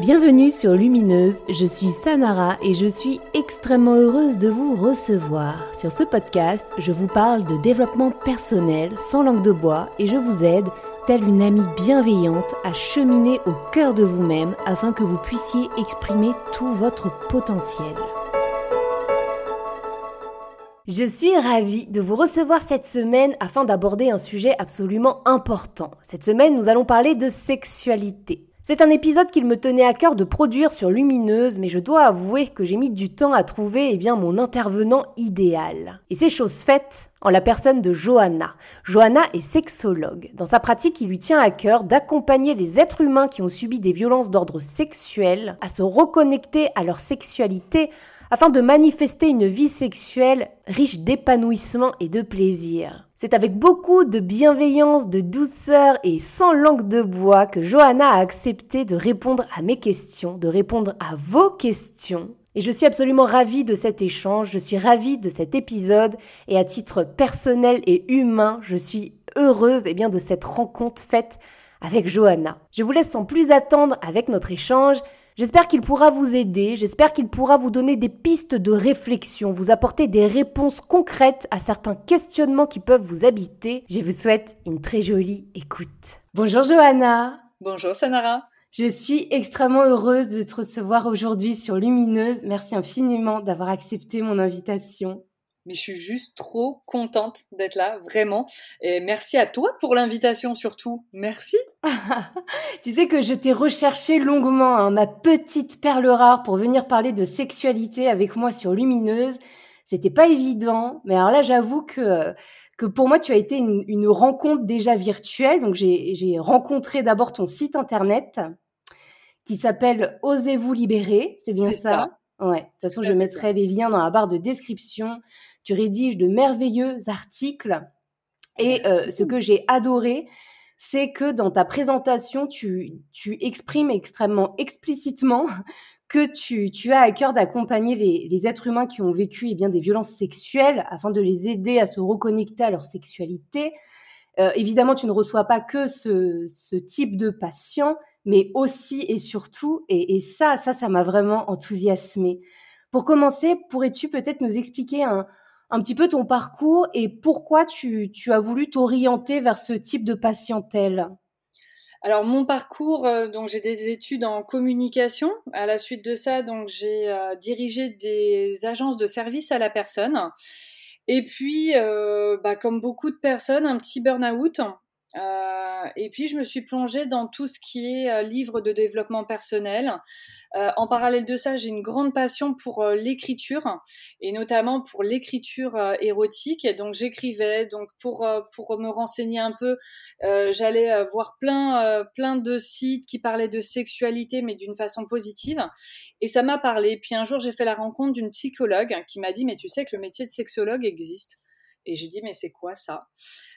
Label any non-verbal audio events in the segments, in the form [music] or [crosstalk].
Bienvenue sur Lumineuse, je suis Samara et je suis extrêmement heureuse de vous recevoir. Sur ce podcast, je vous parle de développement personnel sans langue de bois et je vous aide, telle une amie bienveillante, à cheminer au cœur de vous-même afin que vous puissiez exprimer tout votre potentiel. Je suis ravie de vous recevoir cette semaine afin d'aborder un sujet absolument important. Cette semaine, nous allons parler de sexualité. C'est un épisode qu'il me tenait à cœur de produire sur Lumineuse, mais je dois avouer que j'ai mis du temps à trouver eh bien, mon intervenant idéal. Et c'est chose faite en la personne de Johanna. Johanna est sexologue. Dans sa pratique, il lui tient à cœur d'accompagner les êtres humains qui ont subi des violences d'ordre sexuel à se reconnecter à leur sexualité afin de manifester une vie sexuelle riche d'épanouissement et de plaisir. C'est avec beaucoup de bienveillance, de douceur et sans langue de bois que Johanna a accepté de répondre à mes questions, de répondre à vos questions. Et je suis absolument ravie de cet échange, je suis ravie de cet épisode et à titre personnel et humain, je suis heureuse eh bien, de cette rencontre faite avec Johanna. Je vous laisse sans plus attendre avec notre échange. J'espère qu'il pourra vous aider, j'espère qu'il pourra vous donner des pistes de réflexion, vous apporter des réponses concrètes à certains questionnements qui peuvent vous habiter. Je vous souhaite une très jolie écoute. Bonjour Johanna. Bonjour Sanara. Je suis extrêmement heureuse de te recevoir aujourd'hui sur Lumineuse. Merci infiniment d'avoir accepté mon invitation mais je suis juste trop contente d'être là, vraiment. Et merci à toi pour l'invitation surtout. Merci. [laughs] tu sais que je t'ai recherché longuement, hein, ma petite perle rare, pour venir parler de sexualité avec moi sur Lumineuse. C'était pas évident, mais alors là, j'avoue que, que pour moi, tu as été une, rencontre déjà virtuelle. Donc, j'ai rencontré d'abord ton site internet qui s'appelle Osez-vous libérer. C'est bien ça, Ouais. De toute façon, je mettrai les liens dans la barre de description. Tu rédiges de merveilleux articles. Et euh, ce que j'ai adoré, c'est que dans ta présentation, tu, tu exprimes extrêmement explicitement [laughs] que tu, tu as à cœur d'accompagner les, les, êtres humains qui ont vécu eh bien, des violences sexuelles afin de les aider à se reconnecter à leur sexualité. Euh, évidemment, tu ne reçois pas que ce, ce type de patient, mais aussi et surtout, et, et ça, ça, ça m'a vraiment enthousiasmé. Pour commencer, pourrais-tu peut-être nous expliquer un, un petit peu ton parcours et pourquoi tu, as voulu t'orienter vers ce type de patientèle? Alors mon parcours, euh, donc j'ai des études en communication. À la suite de ça, donc j'ai euh, dirigé des agences de services à la personne. Et puis, euh, bah, comme beaucoup de personnes, un petit burn-out euh, et puis je me suis plongée dans tout ce qui est euh, livre de développement personnel. Euh, en parallèle de ça, j'ai une grande passion pour l'écriture et notamment pour l'écriture érotique. Et donc j'écrivais. Donc pour pour me renseigner un peu, j'allais voir plein plein de sites qui parlaient de sexualité mais d'une façon positive. Et ça m'a parlé. Puis un jour, j'ai fait la rencontre d'une psychologue qui m'a dit mais tu sais que le métier de sexologue existe. Et j'ai dit, mais c'est quoi ça?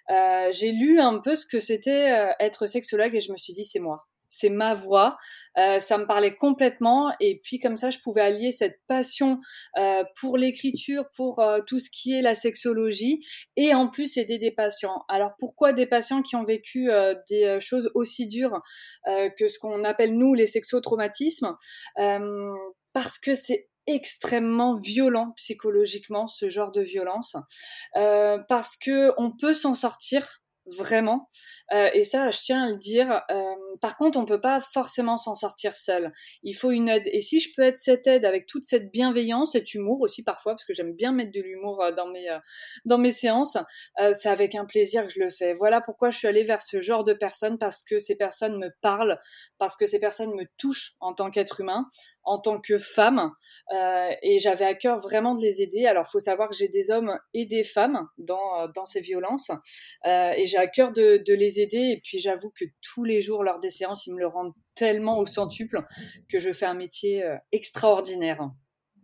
Euh, J'ai lu un peu ce que c'était euh, être sexologue et je me suis dit, c'est moi. C'est ma voix, euh, ça me parlait complètement et puis comme ça je pouvais allier cette passion pour l'écriture, pour tout ce qui est la sexologie et en plus aider des patients. Alors pourquoi des patients qui ont vécu des choses aussi dures que ce qu'on appelle nous les sexotraumatismes? Parce que c'est extrêmement violent psychologiquement ce genre de violence euh, parce que on peut s'en sortir vraiment. Euh, et ça, je tiens à le dire. Euh, par contre, on peut pas forcément s'en sortir seul. Il faut une aide. Et si je peux être cette aide avec toute cette bienveillance, cet humour aussi parfois, parce que j'aime bien mettre de l'humour euh, dans mes dans mes séances, c'est avec un plaisir que je le fais. Voilà pourquoi je suis allée vers ce genre de personnes parce que ces personnes me parlent, parce que ces personnes me touchent en tant qu'être humain, en tant que femme, et j'avais à cœur vraiment de les aider. Alors, faut savoir que j'ai des hommes et des femmes dans dans ces violences, et j'ai à cœur de, les aider. Et puis j'avoue que tous les jours, lors des séances, ils me le rendent tellement au centuple que je fais un métier euh, extraordinaire.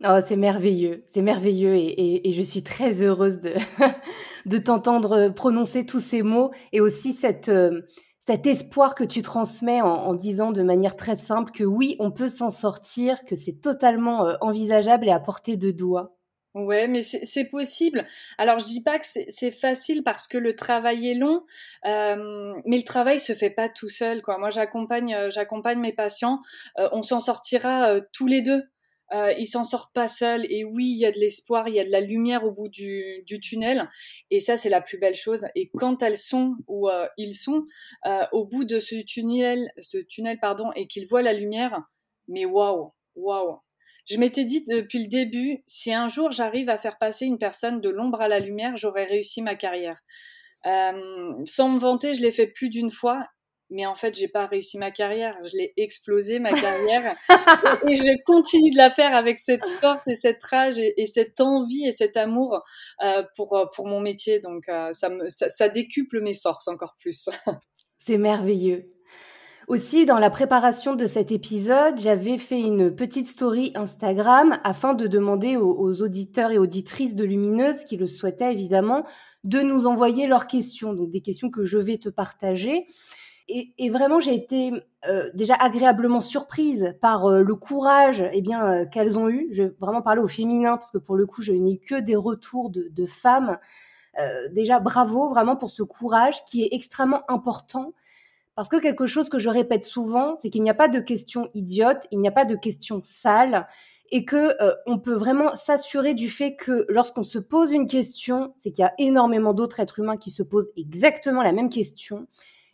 Oh, c'est merveilleux, c'est merveilleux et, je suis très heureuse [laughs] de, t'entendre prononcer tous ces mots et aussi cette, euh, cet espoir que tu transmets en, disant de manière très simple que oui, on peut s'en sortir, que c'est totalement euh, envisageable et à portée de doigt. Ouais, mais c'est possible. Alors je dis pas que c'est facile parce que le travail est long, euh, mais le travail se fait pas tout seul. Quoi. Moi, j'accompagne, euh, j'accompagne mes patients. Euh, on s'en sortira euh, tous les deux. Euh, ils s'en sortent pas seuls. Et oui, il y a de l'espoir, il y a de la lumière au bout du, du tunnel. Et ça, c'est la plus belle chose. Et quand elles sont ou ils sont au bout de ce tunnel, ce tunnel pardon, et qu'ils voient la lumière, mais waouh, waouh je m'étais dit depuis le début, si un jour j'arrive à faire passer une personne de l'ombre à la lumière, j'aurais réussi ma carrière. Euh, sans me vanter, je l'ai fait plus d'une fois, mais en fait, j'ai pas réussi ma carrière. Je l'ai explosé ma [laughs] carrière, et, je continue de la faire avec cette force et cette rage et, cette envie et cet amour euh, pour pour mon métier. Donc euh, ça me ça, ça décuple mes forces encore plus. [laughs] C'est merveilleux. Aussi, dans la préparation de cet épisode, j'avais fait une petite story Instagram afin de demander aux, auditeurs et auditrices de Lumineuse, qui le souhaitaient évidemment, de nous envoyer leurs questions, donc des questions que je vais te partager. Et, vraiment, j'ai été euh, déjà agréablement surprise par euh, le courage eh bien euh, qu'elles ont eu. Je vais vraiment parler au féminin parce que pour le coup, je n'ai que des retours de, de femmes. déjà, bravo vraiment pour ce courage qui est extrêmement important parce que quelque chose que je répète souvent, c'est qu'il n'y a pas de questions idiotes, il n'y a pas de questions sales, et que euh, on peut vraiment s'assurer du fait que lorsqu'on se pose une question, c'est qu'il y a énormément d'autres êtres humains qui se posent exactement la même question.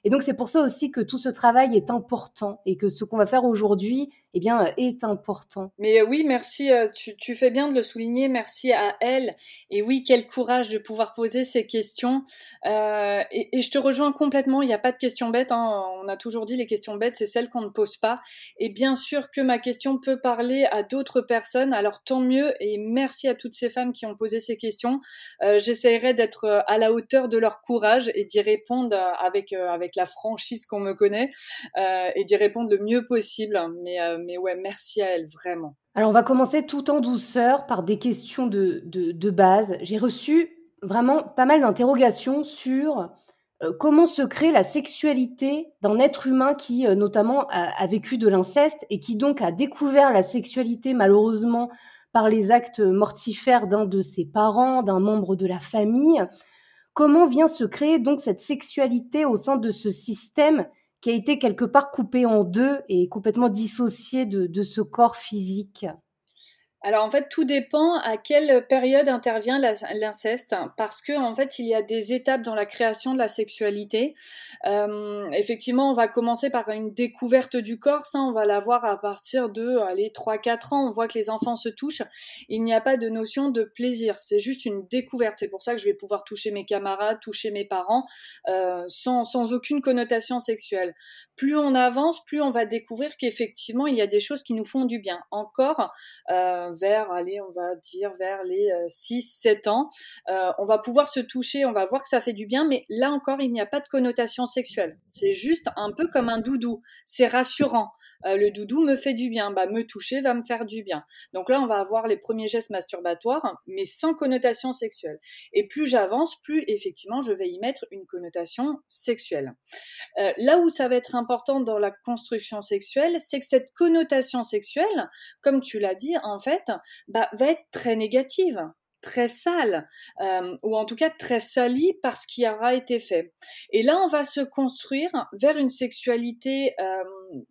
Et donc c'est pour ça aussi que tout ce travail est important et que ce qu'on va faire aujourd'hui eh bien, euh, est important. Mais euh, oui, merci, euh, tu, fais bien de le souligner, merci à elle. Et oui, quel courage de pouvoir poser ces questions. Et, je te rejoins complètement, il n'y a pas de questions bêtes, hein. on a toujours dit les questions bêtes, c'est celles qu'on ne pose pas. Et bien sûr que ma question peut parler à d'autres personnes, alors tant mieux, et merci à toutes ces femmes qui ont posé ces questions. J'essaierai d'être à la hauteur de leur courage et d'y répondre avec, avec la franchise qu'on me connaît, et d'y répondre le mieux possible. Mais mais ouais, merci à elle, vraiment. Alors, on va commencer tout en douceur par des questions de, de, base. J'ai reçu vraiment pas mal d'interrogations sur euh, comment se crée la sexualité d'un être humain qui, euh, notamment, a, vécu de l'inceste et qui donc a découvert la sexualité, malheureusement, par les actes mortifères d'un de ses parents, d'un membre de la famille. Comment vient se créer donc cette sexualité au sein de ce système qui a été quelque part coupé en deux et complètement dissocié de, de ce corps physique alors en fait, tout dépend à quelle période intervient l'inceste, parce que en fait, il y a des étapes dans la création de la sexualité. Euh, effectivement, on va commencer par une découverte du corps, ça, on va l'avoir à partir de allez, 3-4 ans. On voit que les enfants se touchent. Il n'y a pas de notion de plaisir, c'est juste une découverte. C'est pour ça que je vais pouvoir toucher mes camarades, toucher mes parents, euh, sans, sans aucune connotation sexuelle. Plus on avance, plus on va découvrir qu'effectivement, il y a des choses qui nous font du bien. Encore. Euh, vers, allez, on va dire vers les 6-7 euh, ans, euh, on va pouvoir se toucher, on va voir que ça fait du bien, mais là encore, il n'y a pas de connotation sexuelle. C'est juste un peu comme un doudou. C'est rassurant. Euh, le doudou me fait du bien, bah me toucher va me faire du bien. Donc là, on va avoir les premiers gestes masturbatoires, mais sans connotation sexuelle. Et plus j'avance, plus effectivement, je vais y mettre une connotation sexuelle. là où ça va être important dans la construction sexuelle, c'est que cette connotation sexuelle, comme tu l'as dit, en fait, bah, va être très négative très sale, euh, ou en tout cas très salie par ce qui aura été fait. Et là, on va se construire vers une sexualité euh,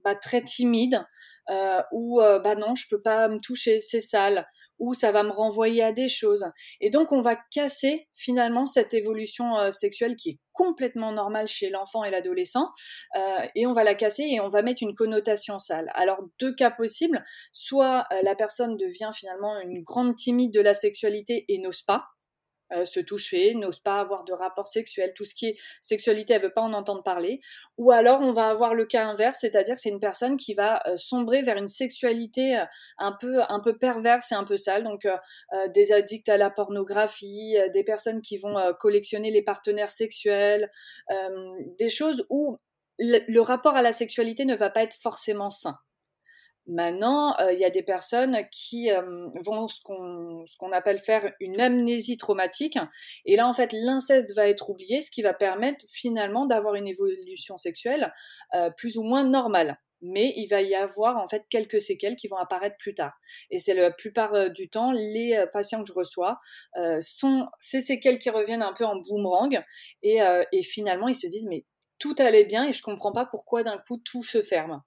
bah, très timide, euh, où bah non, je peux pas me toucher, c'est sale, ou ça va me renvoyer à des choses. Et donc on va casser finalement cette évolution euh, sexuelle qui est complètement normale chez l'enfant et l'adolescent, euh, et on va la casser et on va mettre une connotation sale. Alors deux cas possibles, soit euh, la personne devient finalement une grande timide de la sexualité et n'ose pas, euh, se toucher, n'ose pas avoir de rapport sexuel, tout ce qui est sexualité, elle veut pas en entendre parler. Ou alors on va avoir le cas inverse, c'est-à-dire c'est une personne qui va euh, sombrer vers une sexualité euh, un peu un peu perverse et un peu sale, donc des addicts à la pornographie, des personnes qui vont collectionner les partenaires sexuels, des choses où le rapport à la sexualité ne va pas être forcément sain. Maintenant, euh, il y a des personnes qui euh, vont ce qu'on appelle faire une amnésie traumatique, et là en fait l'inceste va être oublié, ce qui va permettre finalement d'avoir une évolution sexuelle euh, plus ou moins normale. mais il va y avoir en fait quelques séquelles qui vont apparaître plus tard. Et c'est la plupart euh, du temps les euh, patients que je reçois sont ces séquelles qui reviennent un peu en boomerang et, et finalement ils se disent mais tout allait bien et je comprends pas pourquoi d'un coup tout se ferme.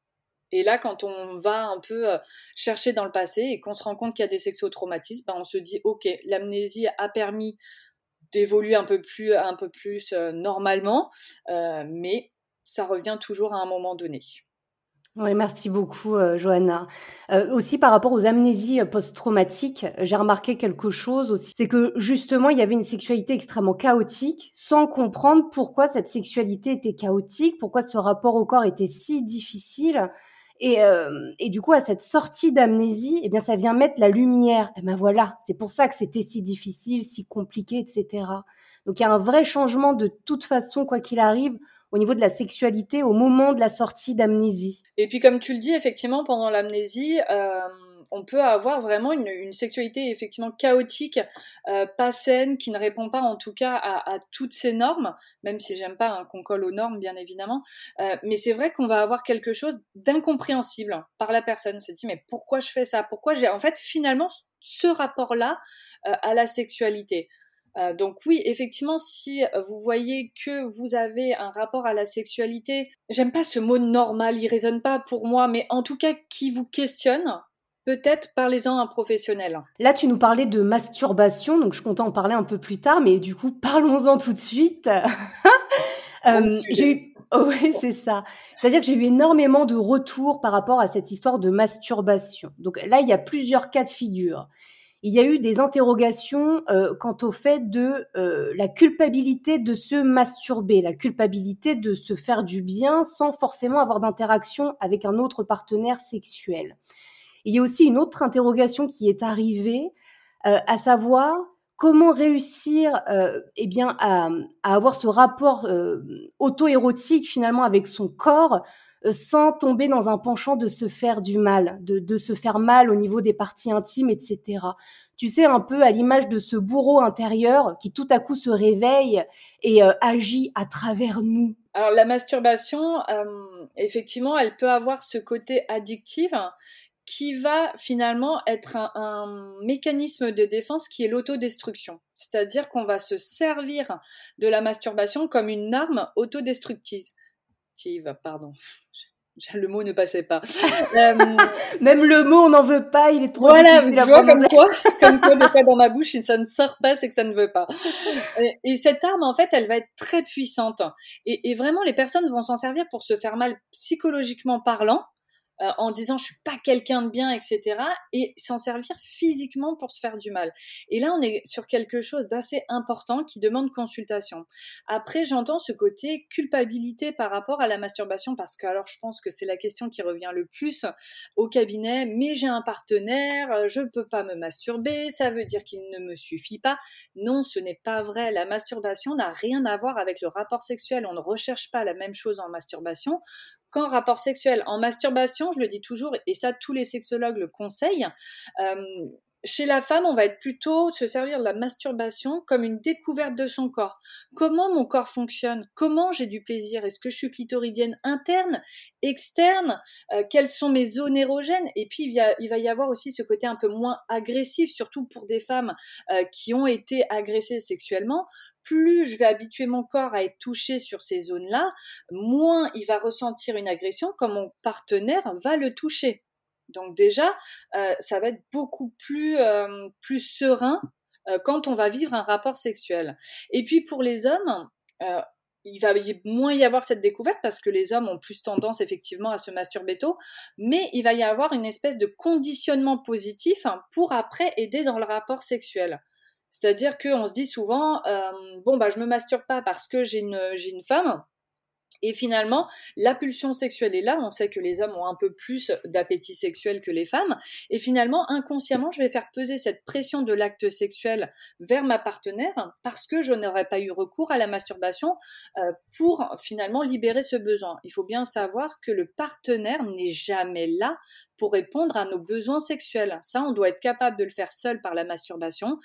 Et là, quand on va un peu chercher dans le passé et qu'on se rend compte qu'il y a des sexotraumatismes, ben on se dit ok, l'amnésie a permis d'évoluer un peu plus, un peu plus normalement, mais ça revient toujours à un moment donné. Oui, merci beaucoup, euh, Johanna. Euh, aussi, par rapport aux amnésies euh, post-traumatiques, j'ai remarqué quelque chose aussi. C'est que justement, il y avait une sexualité extrêmement chaotique, sans comprendre pourquoi cette sexualité était chaotique, pourquoi ce rapport au corps était si difficile. Et, et du coup, à cette sortie d'amnésie, eh bien, ça vient mettre la lumière. Et ben voilà, c'est pour ça que c'était si difficile, si compliqué, etc. Donc, il y a un vrai changement de toute façon, quoi qu'il arrive au niveau de la sexualité au moment de la sortie d'amnésie. Et puis comme tu le dis, effectivement, pendant l'amnésie, euh, on peut avoir vraiment une, sexualité effectivement chaotique, euh, pas saine, qui ne répond pas en tout cas à, toutes ces normes, même si j'aime pas qu'on colle aux normes, bien évidemment. Euh, mais c'est vrai qu'on va avoir quelque chose d'incompréhensible par la personne. On se dit mais pourquoi je fais ça? Pourquoi j'ai en fait finalement ce rapport-là à la sexualité? Euh, donc oui, effectivement, si vous voyez que vous avez un rapport à la sexualité, j'aime pas ce mot normal, il résonne pas pour moi, mais en tout cas qui vous questionne, peut-être parlez-en à un professionnel. Là, tu nous parlais de masturbation, donc je comptais en parler un peu plus tard, mais du coup, parlons-en tout de suite. [laughs] euh, j'ai eu... oui, c'est ça. C'est-à-dire que j'ai eu énormément de retours par rapport à cette histoire de masturbation. Donc là, il y a plusieurs cas de figure il y a eu des interrogations euh, quant au fait de euh, la culpabilité de se masturber, la culpabilité de se faire du bien sans forcément avoir d'interaction avec un autre partenaire sexuel. Il y a aussi une autre interrogation qui est arrivée, euh, à savoir comment réussir eh bien à, avoir ce rapport auto-érotique finalement avec son corps sans tomber dans un penchant de se faire du mal, de, se faire mal au niveau des parties intimes, etc. Tu sais, un peu à l'image de ce bourreau intérieur qui tout à coup se réveille et euh, agit à travers nous. Alors la masturbation, euh, effectivement, elle peut avoir ce côté addictif qui va finalement être un, un, mécanisme de défense qui est l'autodestruction. C'est-à-dire qu'on va se servir de la masturbation comme une arme autodestructive pardon. [laughs] Le mot ne passait pas. [laughs] Euh, Même le mot, on n'en veut pas, il est trop Voilà, vous vois comme quoi, [laughs] comme quoi n'est pas dans ma bouche, ça ne sort pas, c'est que ça ne veut pas. Et, cette arme, en fait, elle va être très puissante. Et, et vraiment, les personnes vont s'en servir pour se faire mal psychologiquement parlant, euh, en disant je suis pas quelqu'un de bien, etc. Et s'en servir physiquement pour se faire du mal. Et là, on est sur quelque chose d'assez important qui demande consultation. Après, j'entends ce côté culpabilité par rapport à la masturbation parce que alors je pense que c'est la question qui revient le plus au cabinet. Mais j'ai un partenaire, euh, je peux pas me masturber, ça veut dire qu'il ne me suffit pas. Non, ce n'est pas vrai. La masturbation n'a rien à voir avec le rapport sexuel. On ne recherche pas la même chose en masturbation qu'en rapport sexuel. En masturbation, je le dis toujours, et ça tous les sexologues le conseillent, euh, chez la femme, on va être plutôt se servir de la masturbation comme une découverte de son corps. Comment mon corps fonctionne? Comment j'ai du plaisir? Est-ce que je suis clitoridienne interne, externe? Euh, Quelles sont mes zones érogènes? Et puis il, va y avoir aussi ce côté un peu moins agressif, surtout pour des femmes euh, qui ont été agressées sexuellement. Plus je vais habituer mon corps à être touché sur ces zones-là, moins il va ressentir une agression quand mon partenaire va le toucher. Donc déjà, euh, ça va être beaucoup plus, euh, plus serein euh, quand on va vivre un rapport sexuel. Et puis pour les hommes, il va moins y avoir cette découverte parce que les hommes ont plus tendance effectivement à se masturber tôt, mais il va y avoir une espèce de conditionnement positif hein, pour après aider dans le rapport sexuel. C'est-à-dire qu'on se dit souvent, bon bah je me masturbe pas parce que j'ai une, j'ai une femme, et finalement, la pulsion sexuelle est là. On sait que les hommes ont un peu plus d'appétit sexuel que les femmes. Et finalement, inconsciemment, je vais faire peser cette pression de l'acte sexuel vers ma partenaire parce que je n'aurais pas eu recours à la masturbation euh, pour finalement libérer ce besoin. Il faut bien savoir que le partenaire n'est jamais là pour répondre à nos besoins sexuels. Ça, on doit être capable de le faire seul par la masturbation.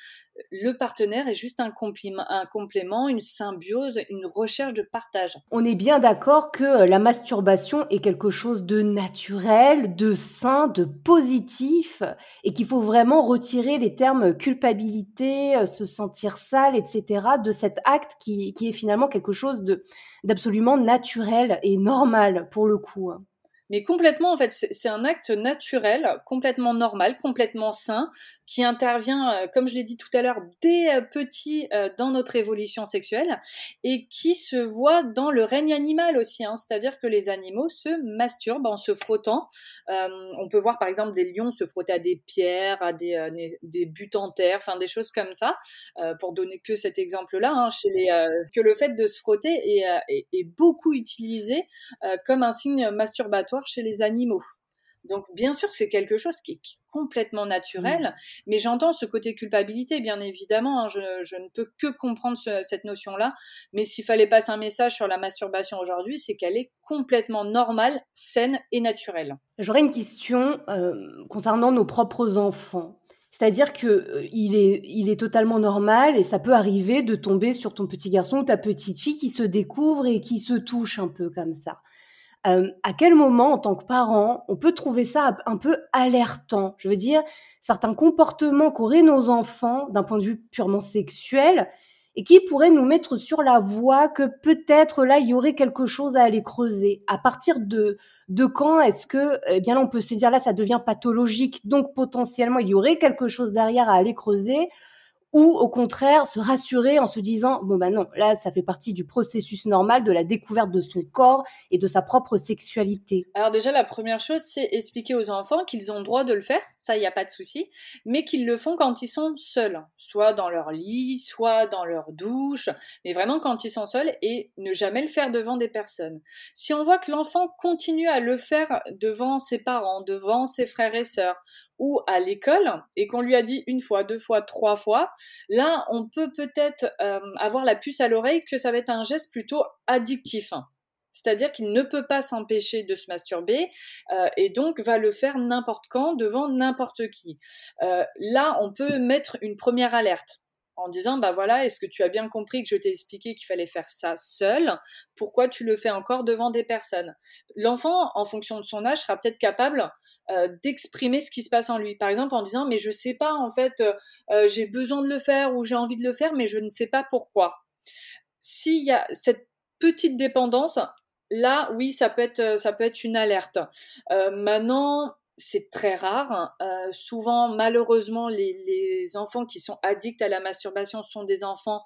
Le partenaire est juste un, complément, un complément, une symbiose, une recherche de partage. On est bien d'accord que euh, la masturbation est quelque chose de naturel, de sain, de positif, et qu'il faut vraiment retirer les termes culpabilité, euh, se sentir sale, etc., de cet acte qui, qui est finalement quelque chose d'absolument naturel et normal pour le coup. Mais complètement, en fait, c'est un acte naturel, complètement normal, complètement sain, qui intervient, euh, comme je l'ai dit tout à l'heure, dès euh, petit euh, dans notre évolution sexuelle et qui se voit dans le règne animal aussi. Hein. C'est-à-dire que les animaux se masturbent en se frottant. on peut voir par exemple des lions se frotter à des pierres, à des, des buts en terre, enfin des choses comme ça. pour donner que cet exemple-là, hein, que le fait de se frotter est beaucoup utilisé comme un signe masturbatoire chez les animaux. Donc bien sûr c'est quelque chose qui est complètement naturel, mmh. mais j'entends ce côté culpabilité, bien évidemment, hein. je, ne peux que comprendre cette notion-là, mais s'il fallait passer un message sur la masturbation aujourd'hui, c'est qu'elle est complètement normale, saine et naturelle. J'aurais une question euh, concernant nos propres enfants. C'est-à-dire que euh, il, est, il est totalement normal et ça peut arriver de tomber sur ton petit garçon ou ta petite fille qui se découvre et qui se touche un peu comme ça. Euh, à quel moment, en tant que parent, on peut trouver ça un peu alertant? Je veux dire, certains comportements qu'auraient nos enfants d'un point de vue purement sexuel et qui pourraient nous mettre sur la voie que peut-être là, il y aurait quelque chose à aller creuser. À partir de, de quand est-ce que, eh bien là, on peut se dire là, ça devient pathologique, donc potentiellement, il y aurait quelque chose derrière à aller creuser? Ou au contraire se rassurer en se disant bon ben non là ça fait partie du processus normal de la découverte de son corps et de sa propre sexualité. Alors déjà la première chose c'est expliquer aux enfants qu'ils ont droit de le faire, ça il y a pas de souci, mais qu'ils le font quand ils sont seuls, soit dans leur lit, soit dans leur douche, mais vraiment quand ils sont seuls et ne jamais le faire devant des personnes. Si on voit que l'enfant continue à le faire devant ses parents, devant ses frères et sœurs ou à l'école et qu'on lui a dit une fois, deux fois, trois fois, là, on peut peut-être euh, avoir la puce à l'oreille que ça va être un geste plutôt addictif. C'est-à-dire qu'il ne peut pas s'empêcher de se masturber euh, et donc va le faire n'importe quand devant n'importe qui. Euh, là, on peut mettre une première alerte en disant bah voilà est-ce que tu as bien compris que je t'ai expliqué qu'il fallait faire ça seul? Pourquoi tu le fais encore devant des personnes? L'enfant en fonction de son âge sera peut-être capable euh, d'exprimer ce qui se passe en lui. Par exemple en disant mais je sais pas en fait euh, euh, j'ai besoin de le faire ou j'ai envie de le faire mais je ne sais pas pourquoi. S'il y a cette petite dépendance là oui ça peut être ça peut être une alerte. Maintenant c'est très rare. Euh, souvent, malheureusement, les, enfants qui sont addicts à la masturbation sont des enfants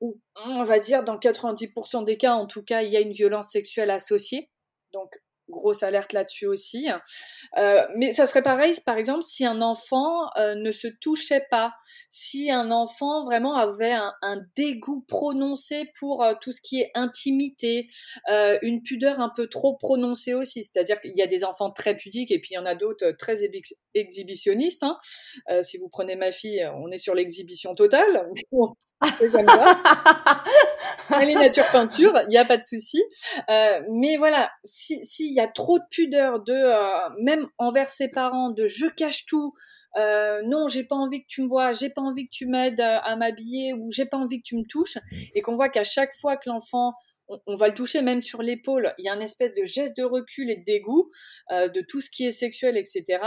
où, on va dire, dans 90% des cas, en tout cas, il y a une violence sexuelle associée. Donc, grosse alerte là-dessus aussi. Euh, mais ça serait pareil, par exemple, si un enfant euh, ne se touchait pas, si un enfant vraiment avait un, dégoût prononcé pour euh, tout ce qui est intimité, une pudeur un peu trop prononcée aussi. C'est-à-dire qu'il y a des enfants très pudiques et puis il y en a d'autres très exhibitionnistes. Hein. si vous prenez ma fille, on est sur l'exhibition totale. Est [laughs] nature peinture, il n'y a pas de souci. Euh, mais voilà, s'il si y a trop de pudeur de euh, même envers ses parents, de je cache tout, euh, non, j'ai pas envie que tu me vois, j'ai pas envie que tu m'aides à, m'habiller ou j'ai pas envie que tu me touches, et qu'on voit qu'à chaque fois que l'enfant on, on, va le toucher même sur l'épaule, il y a un espèce de geste de recul et de dégoût de tout ce qui est sexuel, etc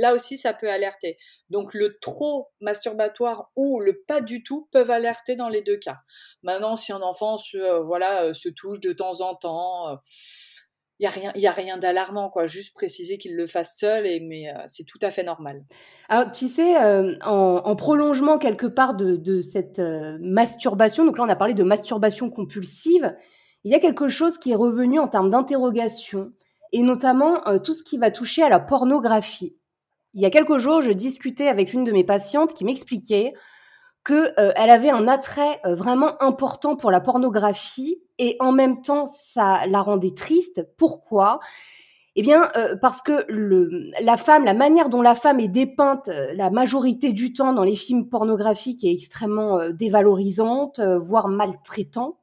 là aussi ça peut alerter. Donc le trop masturbatoire ou le pas du tout peuvent alerter dans les deux cas. Maintenant, si un enfant se, euh, voilà, euh, se touche de temps en temps, il euh, n'y a rien, rien d'alarmant, quoi. Juste préciser qu'il le fasse seul, et, mais c'est tout à fait normal. Alors, tu sais, en, prolongement quelque part de, de cette masturbation, donc là on a parlé de masturbation compulsive, il y a quelque chose qui est revenu en termes d'interrogation, et notamment tout ce qui va toucher à la pornographie. Il y a quelques jours, je discutais avec une de mes patientes qui m'expliquait qu'elle euh, avait un attrait euh, vraiment important pour la pornographie et en même temps, ça la rendait triste. Pourquoi? Eh bien, euh, parce que la manière dont la femme est dépeinte la majorité du temps dans les films pornographiques est extrêmement dévalorisante, voire maltraitante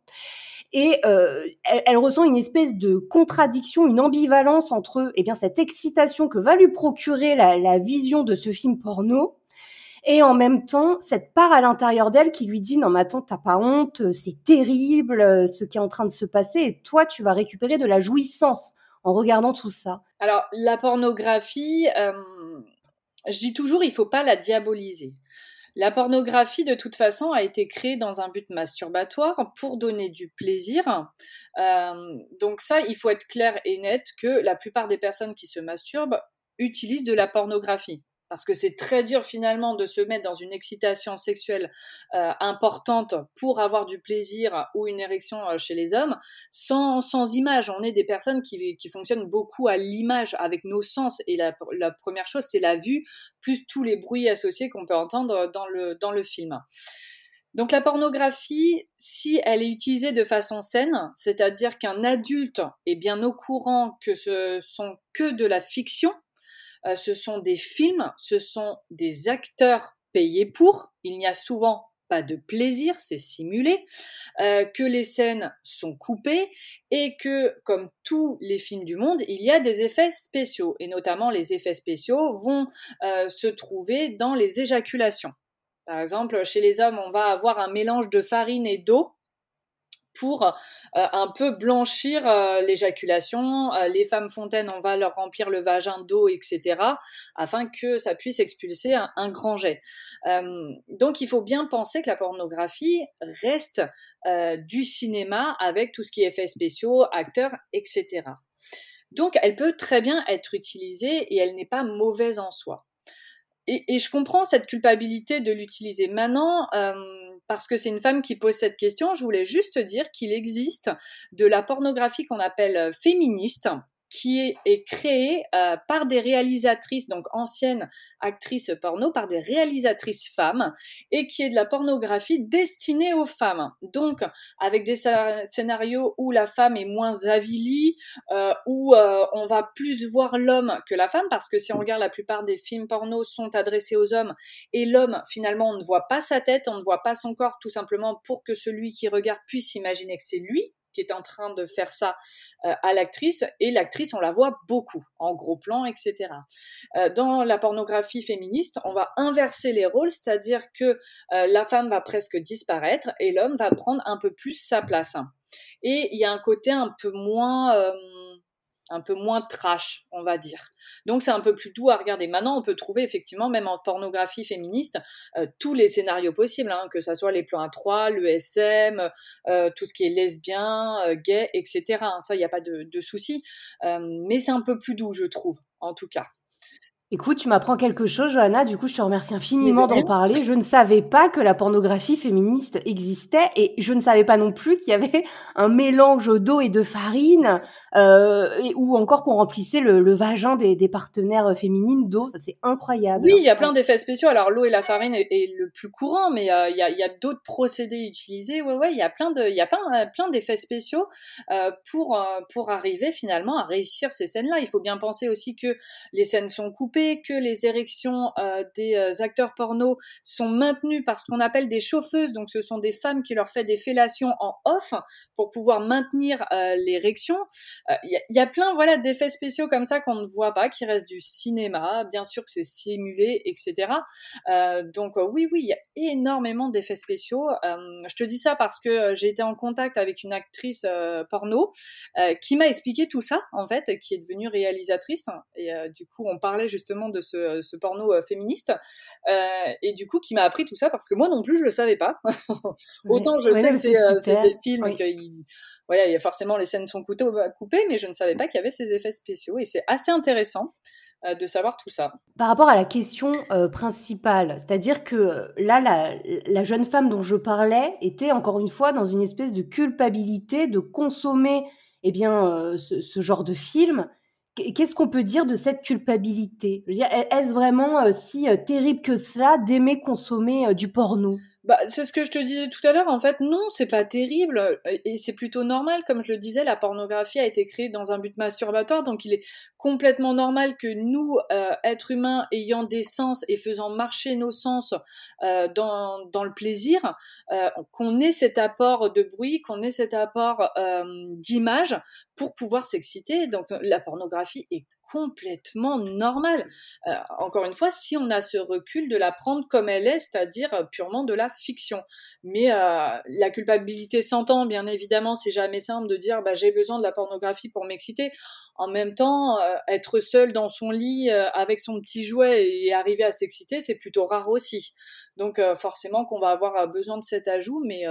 et euh, elle, ressent une espèce de contradiction, une ambivalence entre eh bien cette excitation que va lui procurer la, vision de ce film porno et en même temps cette part à l'intérieur d'elle qui lui dit non mais attends t'as pas honte, c'est terrible ce qui est en train de se passer et toi tu vas récupérer de la jouissance en regardant tout ça. Alors la pornographie, euh, je dis toujours il faut pas la diaboliser. La pornographie, de toute façon, a été créée dans un but masturbatoire pour donner du plaisir. Euh, donc ça, il faut être clair et net que la plupart des personnes qui se masturbent utilisent de la pornographie parce que c'est très dur finalement de se mettre dans une excitation sexuelle euh, importante pour avoir du plaisir ou une érection euh, chez les hommes sans, sans image. On est des personnes qui, qui fonctionnent beaucoup à l'image avec nos sens et la, la première chose c'est la vue plus tous les bruits associés qu'on peut entendre dans le, dans le film. Donc la pornographie, si elle est utilisée de façon saine, c'est-à-dire qu'un adulte est bien au courant que ce sont que de la fiction, euh, ce sont des films, ce sont des acteurs payés pour. Il n'y a souvent pas de plaisir, c'est simulé, euh, que les scènes sont coupées et que, comme tous les films du monde, il y a des effets spéciaux et notamment les effets spéciaux vont euh, se trouver dans les éjaculations. Par exemple, chez les hommes, on va avoir un mélange de farine et d'eau pour euh, un peu blanchir euh, l'éjaculation. Euh, les femmes fontaines, on va leur remplir le vagin d'eau, etc., afin que ça puisse expulser un, grand jet. donc il faut bien penser que la pornographie reste du cinéma avec tout ce qui est effets spéciaux, acteurs, etc. Donc elle peut très bien être utilisée et elle n'est pas mauvaise en soi. Et, et je comprends cette culpabilité de l'utiliser. Maintenant, parce que c'est une femme qui pose cette question, je voulais juste dire qu'il existe de la pornographie qu'on appelle euh, féministe qui est, créée euh, par des réalisatrices, donc anciennes actrices porno, par des réalisatrices femmes, et qui est de la pornographie destinée aux femmes. Donc, avec des scénarios où la femme est moins avilie, euh, où euh, on va plus voir l'homme que la femme, parce que si on regarde la plupart des films porno sont adressés aux hommes, et l'homme, finalement, on ne voit pas sa tête, on ne voit pas son corps, tout simplement pour que celui qui regarde puisse imaginer que c'est lui qui est en train de faire ça euh, à l'actrice et l'actrice on la voit beaucoup en gros plan etc euh, dans la pornographie féministe on va inverser les rôles c'est-à-dire que euh, la femme va presque disparaître et l'homme va prendre un peu plus sa place. Et il y a un côté un peu moins un peu moins trash, on va dire. Donc c'est un peu plus doux à regarder. Maintenant, on peut trouver effectivement, même en pornographie féministe, euh, tous les scénarios possibles, hein, que ça soit les plans à trois, le SM, euh, tout ce qui est lesbien, euh, gay, etc. Ça, il n'y a pas de, de souci. mais c'est un peu plus doux, je trouve, en tout cas. Écoute, tu m'apprends quelque chose, Johanna. Du coup, je te remercie infiniment d'en parler. Je ne savais pas que la pornographie féministe existait et je ne savais pas non plus qu'il y avait [laughs] un mélange d'eau et de farine euh, ou encore qu'on remplissait le, le vagin des, des, partenaires féminines d'eau. C'est incroyable. Oui, il y a plein d'effets spéciaux. Alors, l'eau et la farine est, le plus courant, mais euh, il y a, y a d'autres procédés utilisés. Ouais, ouais, il y a plein de, il y a plein, plein d'effets spéciaux euh, pour euh, pour arriver finalement à réussir ces scènes-là. Il faut bien penser aussi que les scènes sont coupées que les érections euh, des euh, acteurs porno sont maintenues par ce qu'on appelle des chauffeuses, donc ce sont des femmes qui leur font des fellations en off pour pouvoir maintenir euh, l'érection. Il y, a plein voilà d'effets spéciaux comme ça qu'on ne voit pas, qui restent du cinéma. Bien sûr que c'est simulé, etc. donc oui, oui, il y a énormément d'effets spéciaux. je te dis ça parce que j'ai été en contact avec une actrice porno qui m'a expliqué tout ça en fait, qui est devenue réalisatrice. Et du coup, on parlait justement de ce, porno euh, féministe euh, et du coup qui m'a appris tout ça parce que moi non plus je le savais pas. [laughs] Autant je sais que c'est euh, des films voilà, il y a forcément les scènes sont coupées, mais je ne savais pas qu'il y avait ces effets spéciaux et c'est assez intéressant de savoir tout ça. Par rapport à la question principale, c'est-à-dire que là, la, jeune femme dont je parlais était encore une fois dans une espèce de culpabilité de consommer eh bien, ce, genre de film Qu'est-ce qu'on peut dire de cette culpabilité? Est-ce vraiment euh, si euh, terrible que cela d'aimer consommer euh, du porno? Bah, c'est ce que je te disais tout à l'heure. En fait, non, c'est pas terrible et c'est plutôt normal. Comme je le disais, la pornographie a été créée dans un but masturbatoire, donc il est complètement normal que nous, euh, êtres humains, ayant des sens et faisant marcher nos sens euh, dans, dans le plaisir, euh, qu'on ait cet apport de bruit, qu'on ait cet apport d'image pour pouvoir s'exciter. Donc la pornographie est complètement normal. Euh, encore une fois, si on a ce recul de la prendre comme elle est, c'est-à-dire euh, purement de la fiction. Mais euh, la culpabilité s'entend, bien évidemment, c'est jamais simple de dire bah, j'ai besoin de la pornographie pour m'exciter. En même temps, être seul dans son lit avec son petit jouet et arriver à s'exciter, c'est plutôt rare aussi. Donc forcément qu'on va avoir besoin de cet ajout, mais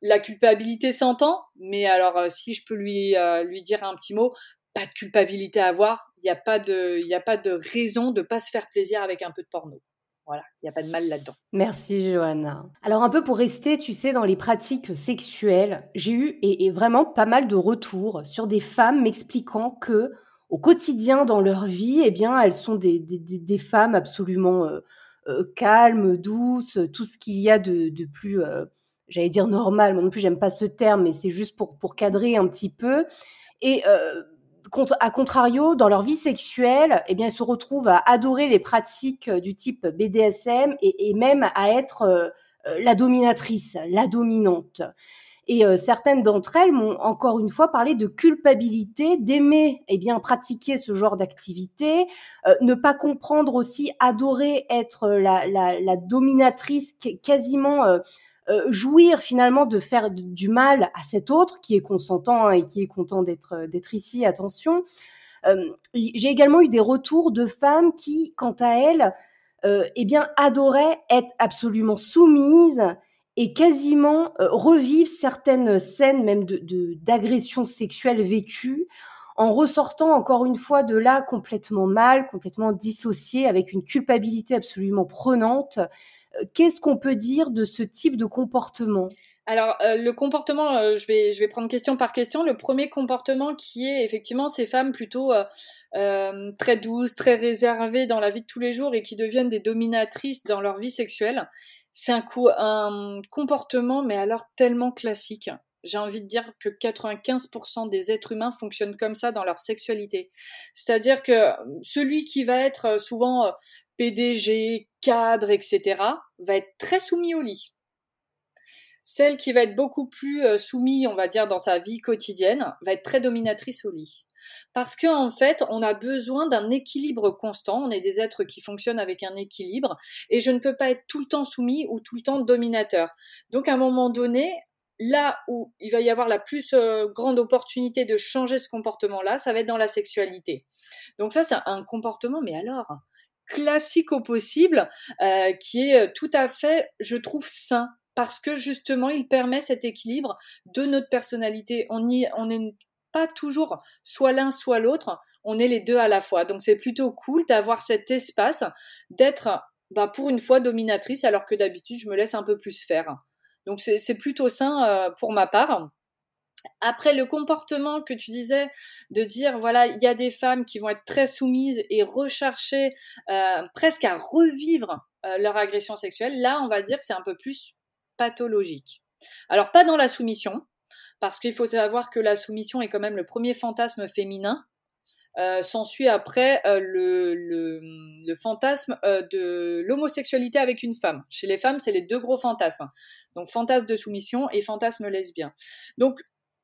la culpabilité s'entend, mais alors si je peux lui lui dire un petit mot, pas de culpabilité à avoir. Il n'y a pas de, il a pas de raison de pas se faire plaisir avec un peu de porno. Voilà, il n'y a pas de mal là-dedans. Merci Johanna. Alors un peu pour rester, tu sais, dans les pratiques sexuelles, j'ai eu et, vraiment pas mal de retours sur des femmes m'expliquant que au quotidien dans leur vie, eh bien, elles sont des, des, femmes absolument euh, euh, calmes, douces, tout ce qu'il y a de, de plus, euh, j'allais dire normal, moi non plus j'aime pas ce terme, mais c'est juste pour, pour cadrer un petit peu. Et à contrario, dans leur vie sexuelle, eh bien, elles se retrouvent à adorer les pratiques euh, du type BDSM et, même à être euh, euh, la dominatrice, la dominante. Et certaines d'entre elles m'ont encore une fois parlé de culpabilité, d'aimer eh bien pratiquer ce genre d'activité, ne pas comprendre aussi, adorer être la, la, la dominatrice quasiment euh, jouir finalement de faire du mal à cet autre qui est consentant et qui est content d'être euh, d'être ici. Attention. Euh, j'ai également eu des retours de femmes qui, quant à elles, eh bien, adoraient être absolument soumises et quasiment revivre certaines scènes même de d'agressions sexuelles vécues en ressortant encore une fois de là complètement mal, complètement dissocié, avec une culpabilité absolument prenante Qu'est-ce qu'on peut dire de ce type de comportement? Alors euh, le comportement, euh, je vais je vais prendre question par question. Le premier comportement qui est effectivement ces femmes plutôt euh, très douces, très réservées dans la vie de tous les jours et qui deviennent des dominatrices dans leur vie sexuelle. C'est un un comportement mais alors tellement classique. J'ai envie de dire que 95% des êtres humains fonctionnent comme ça dans leur sexualité. C'est-à-dire que celui qui va être souvent PDG, cadre, etc., va être très soumis au lit. Celle qui va être beaucoup plus euh, soumise, on va dire, dans sa vie quotidienne, va être très dominatrice au lit. Parce qu'en en fait, on a besoin d'un équilibre constant. On est des êtres qui fonctionnent avec un équilibre. Et je ne peux pas être tout le temps soumis ou tout le temps dominateur. Donc, à un moment donné, là où il va y avoir la plus euh, grande opportunité de changer ce comportement-là, ça va être dans la sexualité. Donc ça, c'est un comportement, mais alors, classique au possible, euh, qui est euh, tout à fait, je trouve, sain parce que justement, il permet cet équilibre de notre personnalité. On n'est on n'est pas toujours soit l'un soit l'autre, on est les deux à la fois. Donc c'est plutôt cool d'avoir cet espace, d'être bah, pour une fois dominatrice, alors que d'habitude je me laisse un peu plus faire. Donc c'est plutôt sain euh, pour ma part. Après le comportement que tu disais de dire voilà il y a des femmes qui vont être très soumises et rechercher euh, presque à revivre euh, leur agression sexuelle, là on va dire que c'est un peu plus pathologique. Alors pas dans la soumission parce qu'il faut savoir que la soumission est quand même le premier fantasme féminin. Euh, S'ensuit après le, le, le, fantasme de l'homosexualité avec une femme. Chez les femmes, c'est les deux gros fantasmes. Donc fantasme de soumission et fantasme lesbien. Donc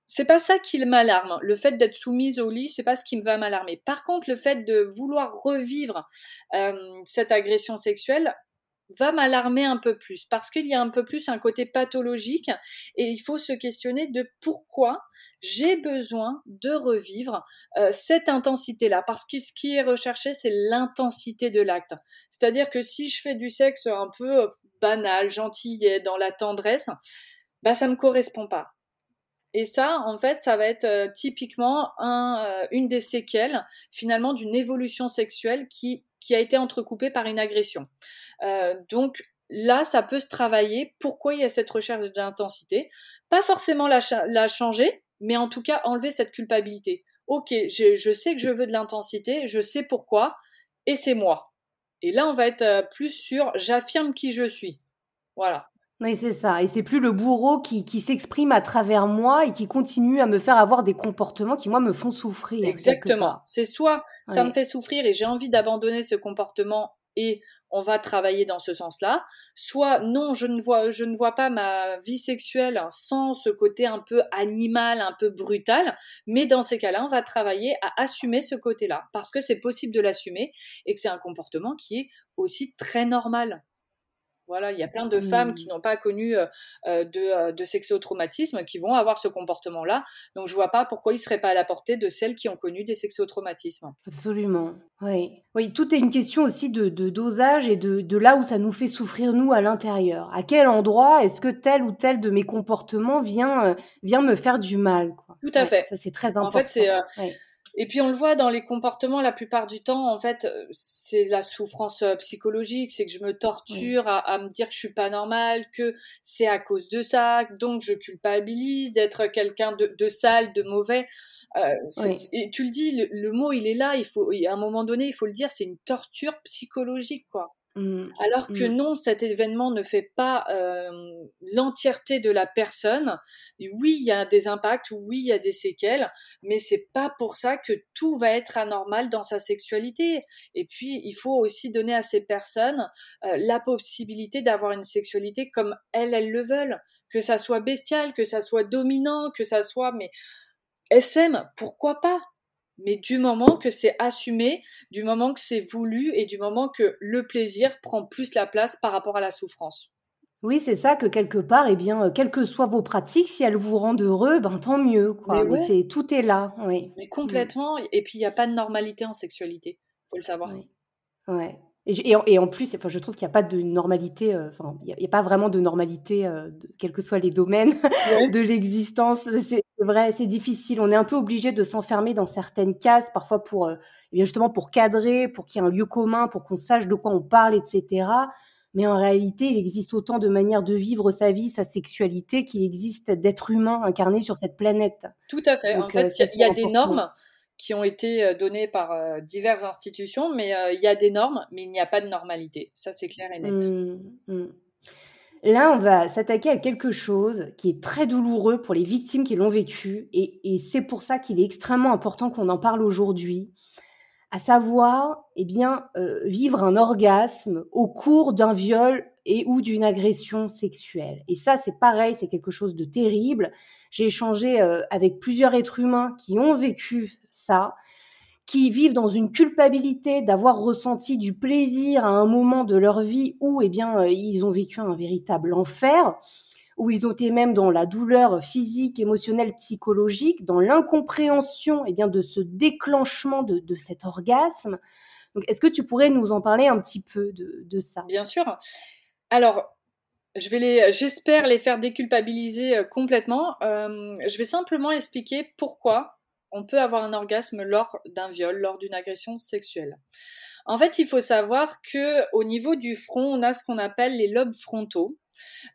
c'est pas ça qui m'alarme. Le fait d'être soumise au lit, c'est pas ce qui me va m'alarmer. Par contre, le fait de vouloir revivre euh, cette agression sexuelle va m'alarmer un peu plus parce qu'il y a un peu plus un côté pathologique et il faut se questionner de pourquoi j'ai besoin de revivre euh, cette intensité-là parce que ce qui est recherché c'est l'intensité de l'acte. C'est-à-dire que si je fais du sexe un peu banal, gentil, dans la tendresse, bah ça me correspond pas. Et ça, en fait, ça va être euh, typiquement euh, une des séquelles finalement d'une évolution sexuelle qui, a été entrecoupée par une agression. Euh, donc là, ça peut se travailler. Pourquoi il y a cette recherche d'intensité? Pas forcément la, la, changer, mais en tout cas enlever cette culpabilité. Ok, je, je sais que je veux de l'intensité, je sais pourquoi, et c'est moi. Et là, on va être plus sur j'affirme qui je suis. Voilà. Oui, c'est ça. Et c'est plus le bourreau qui, qui s'exprime à travers moi et qui continue à me faire avoir des comportements qui, moi, me font souffrir. Exactement. C'est soit ça me fait souffrir et j'ai envie d'abandonner ce comportement et on va travailler dans ce sens-là, soit non, je ne vois, je ne vois pas ma vie sexuelle sans ce côté un peu animal, un peu brutal, mais dans ces cas-là, on va travailler à assumer ce côté-là, parce que c'est possible de l'assumer et que c'est un comportement qui est aussi très normal. Voilà, il y a plein de femmes qui mmh. n'ont pas connu euh, euh, de, euh, de sexotraumatisme qui vont avoir ce comportement-là. Donc, je vois pas pourquoi il serait pas à la portée de celles qui ont connu des sexotraumatismes. Absolument. Oui. Oui, tout est une question aussi de, dosage et de, de, là où ça nous fait souffrir, nous, à l'intérieur. À quel endroit est-ce que tel ou tel de mes comportements vient, vient me faire du mal Tout à fait. Ça, c'est très important. En fait, c'est. Et puis on le voit dans les comportements la plupart du temps, en fait, euh, c'est la souffrance euh, psychologique, c'est que je me torture à, me dire que je suis pas normale, que c'est à cause de ça, donc je culpabilise d'être quelqu'un de, de, sale, de mauvais. Euh, Et tu le dis, le, le, mot il est là, il faut, à un moment donné, il faut le dire, c'est une torture psychologique, quoi. Mmh. Alors que mmh. non, cet événement ne fait pas euh, l'entièreté de la personne. Oui, il y a des impacts, oui, il y a des séquelles, mais c'est pas pour ça que tout va être anormal dans sa sexualité. Et puis, il faut aussi donner à ces personnes euh, la possibilité d'avoir une sexualité comme elles, elles le veulent. Que ça soit bestial, que ça soit dominant, que ça soit, mais SM, pourquoi pas? Mais du moment que c'est assumé, du moment que c'est voulu et du moment que le plaisir prend plus la place par rapport à la souffrance. Oui, c'est ça que quelque part, eh bien, euh, quelles que soient vos pratiques, si elles vous rendent heureux, ben tant mieux, quoi. Mais, c'est tout est là, oui. Mais complètement. Et puis il n'y a pas de normalité en sexualité, faut le savoir. Oui. Ouais. Et, en, plus, enfin, je trouve qu'il n'y a pas de normalité, euh, enfin, il n'y a, pas vraiment de normalité, euh, quels que soient les domaines [laughs] de l'existence. C'est vrai, c'est difficile. On est un peu obligé de s'enfermer dans certaines cases, parfois pour, euh, eh justement, pour cadrer, pour qu'il y ait un lieu commun, pour qu'on sache de quoi on parle, etc. Mais en réalité, il existe autant de manières de vivre sa vie, sa sexualité, qu'il existe d'êtres humains incarnés sur cette planète. Tout à fait. en fait, il y a des normes qui ont été euh, données par euh, diverses institutions, mais euh, il y a des normes, mais il n'y a pas de normalité. Ça, c'est clair et net. Mmh, mmh. Là, on va s'attaquer à quelque chose qui est très douloureux pour les victimes qui l'ont vécu, et, c'est pour ça qu'il est extrêmement important qu'on en parle aujourd'hui, à savoir, eh bien, vivre un orgasme au cours d'un viol et ou d'une agression sexuelle. Et ça, c'est pareil, c'est quelque chose de terrible. J'ai échangé avec plusieurs êtres humains qui ont vécu ça, qui vivent dans une culpabilité d'avoir ressenti du plaisir à un moment de leur vie où eh bien, euh, ils ont vécu un véritable enfer, où ils ont été même dans la douleur physique, émotionnelle, psychologique, dans l'incompréhension eh bien, de ce déclenchement de, cet orgasme. Est-ce que tu pourrais nous en parler un petit peu de, ça? Bien sûr. Alors, je vais les, j'espère les faire déculpabiliser euh, complètement. Euh, je vais simplement expliquer pourquoi on peut avoir un orgasme lors d'un viol, lors d'une agression sexuelle. En fait, il faut savoir que au niveau du front, on a ce qu'on appelle les lobes frontaux.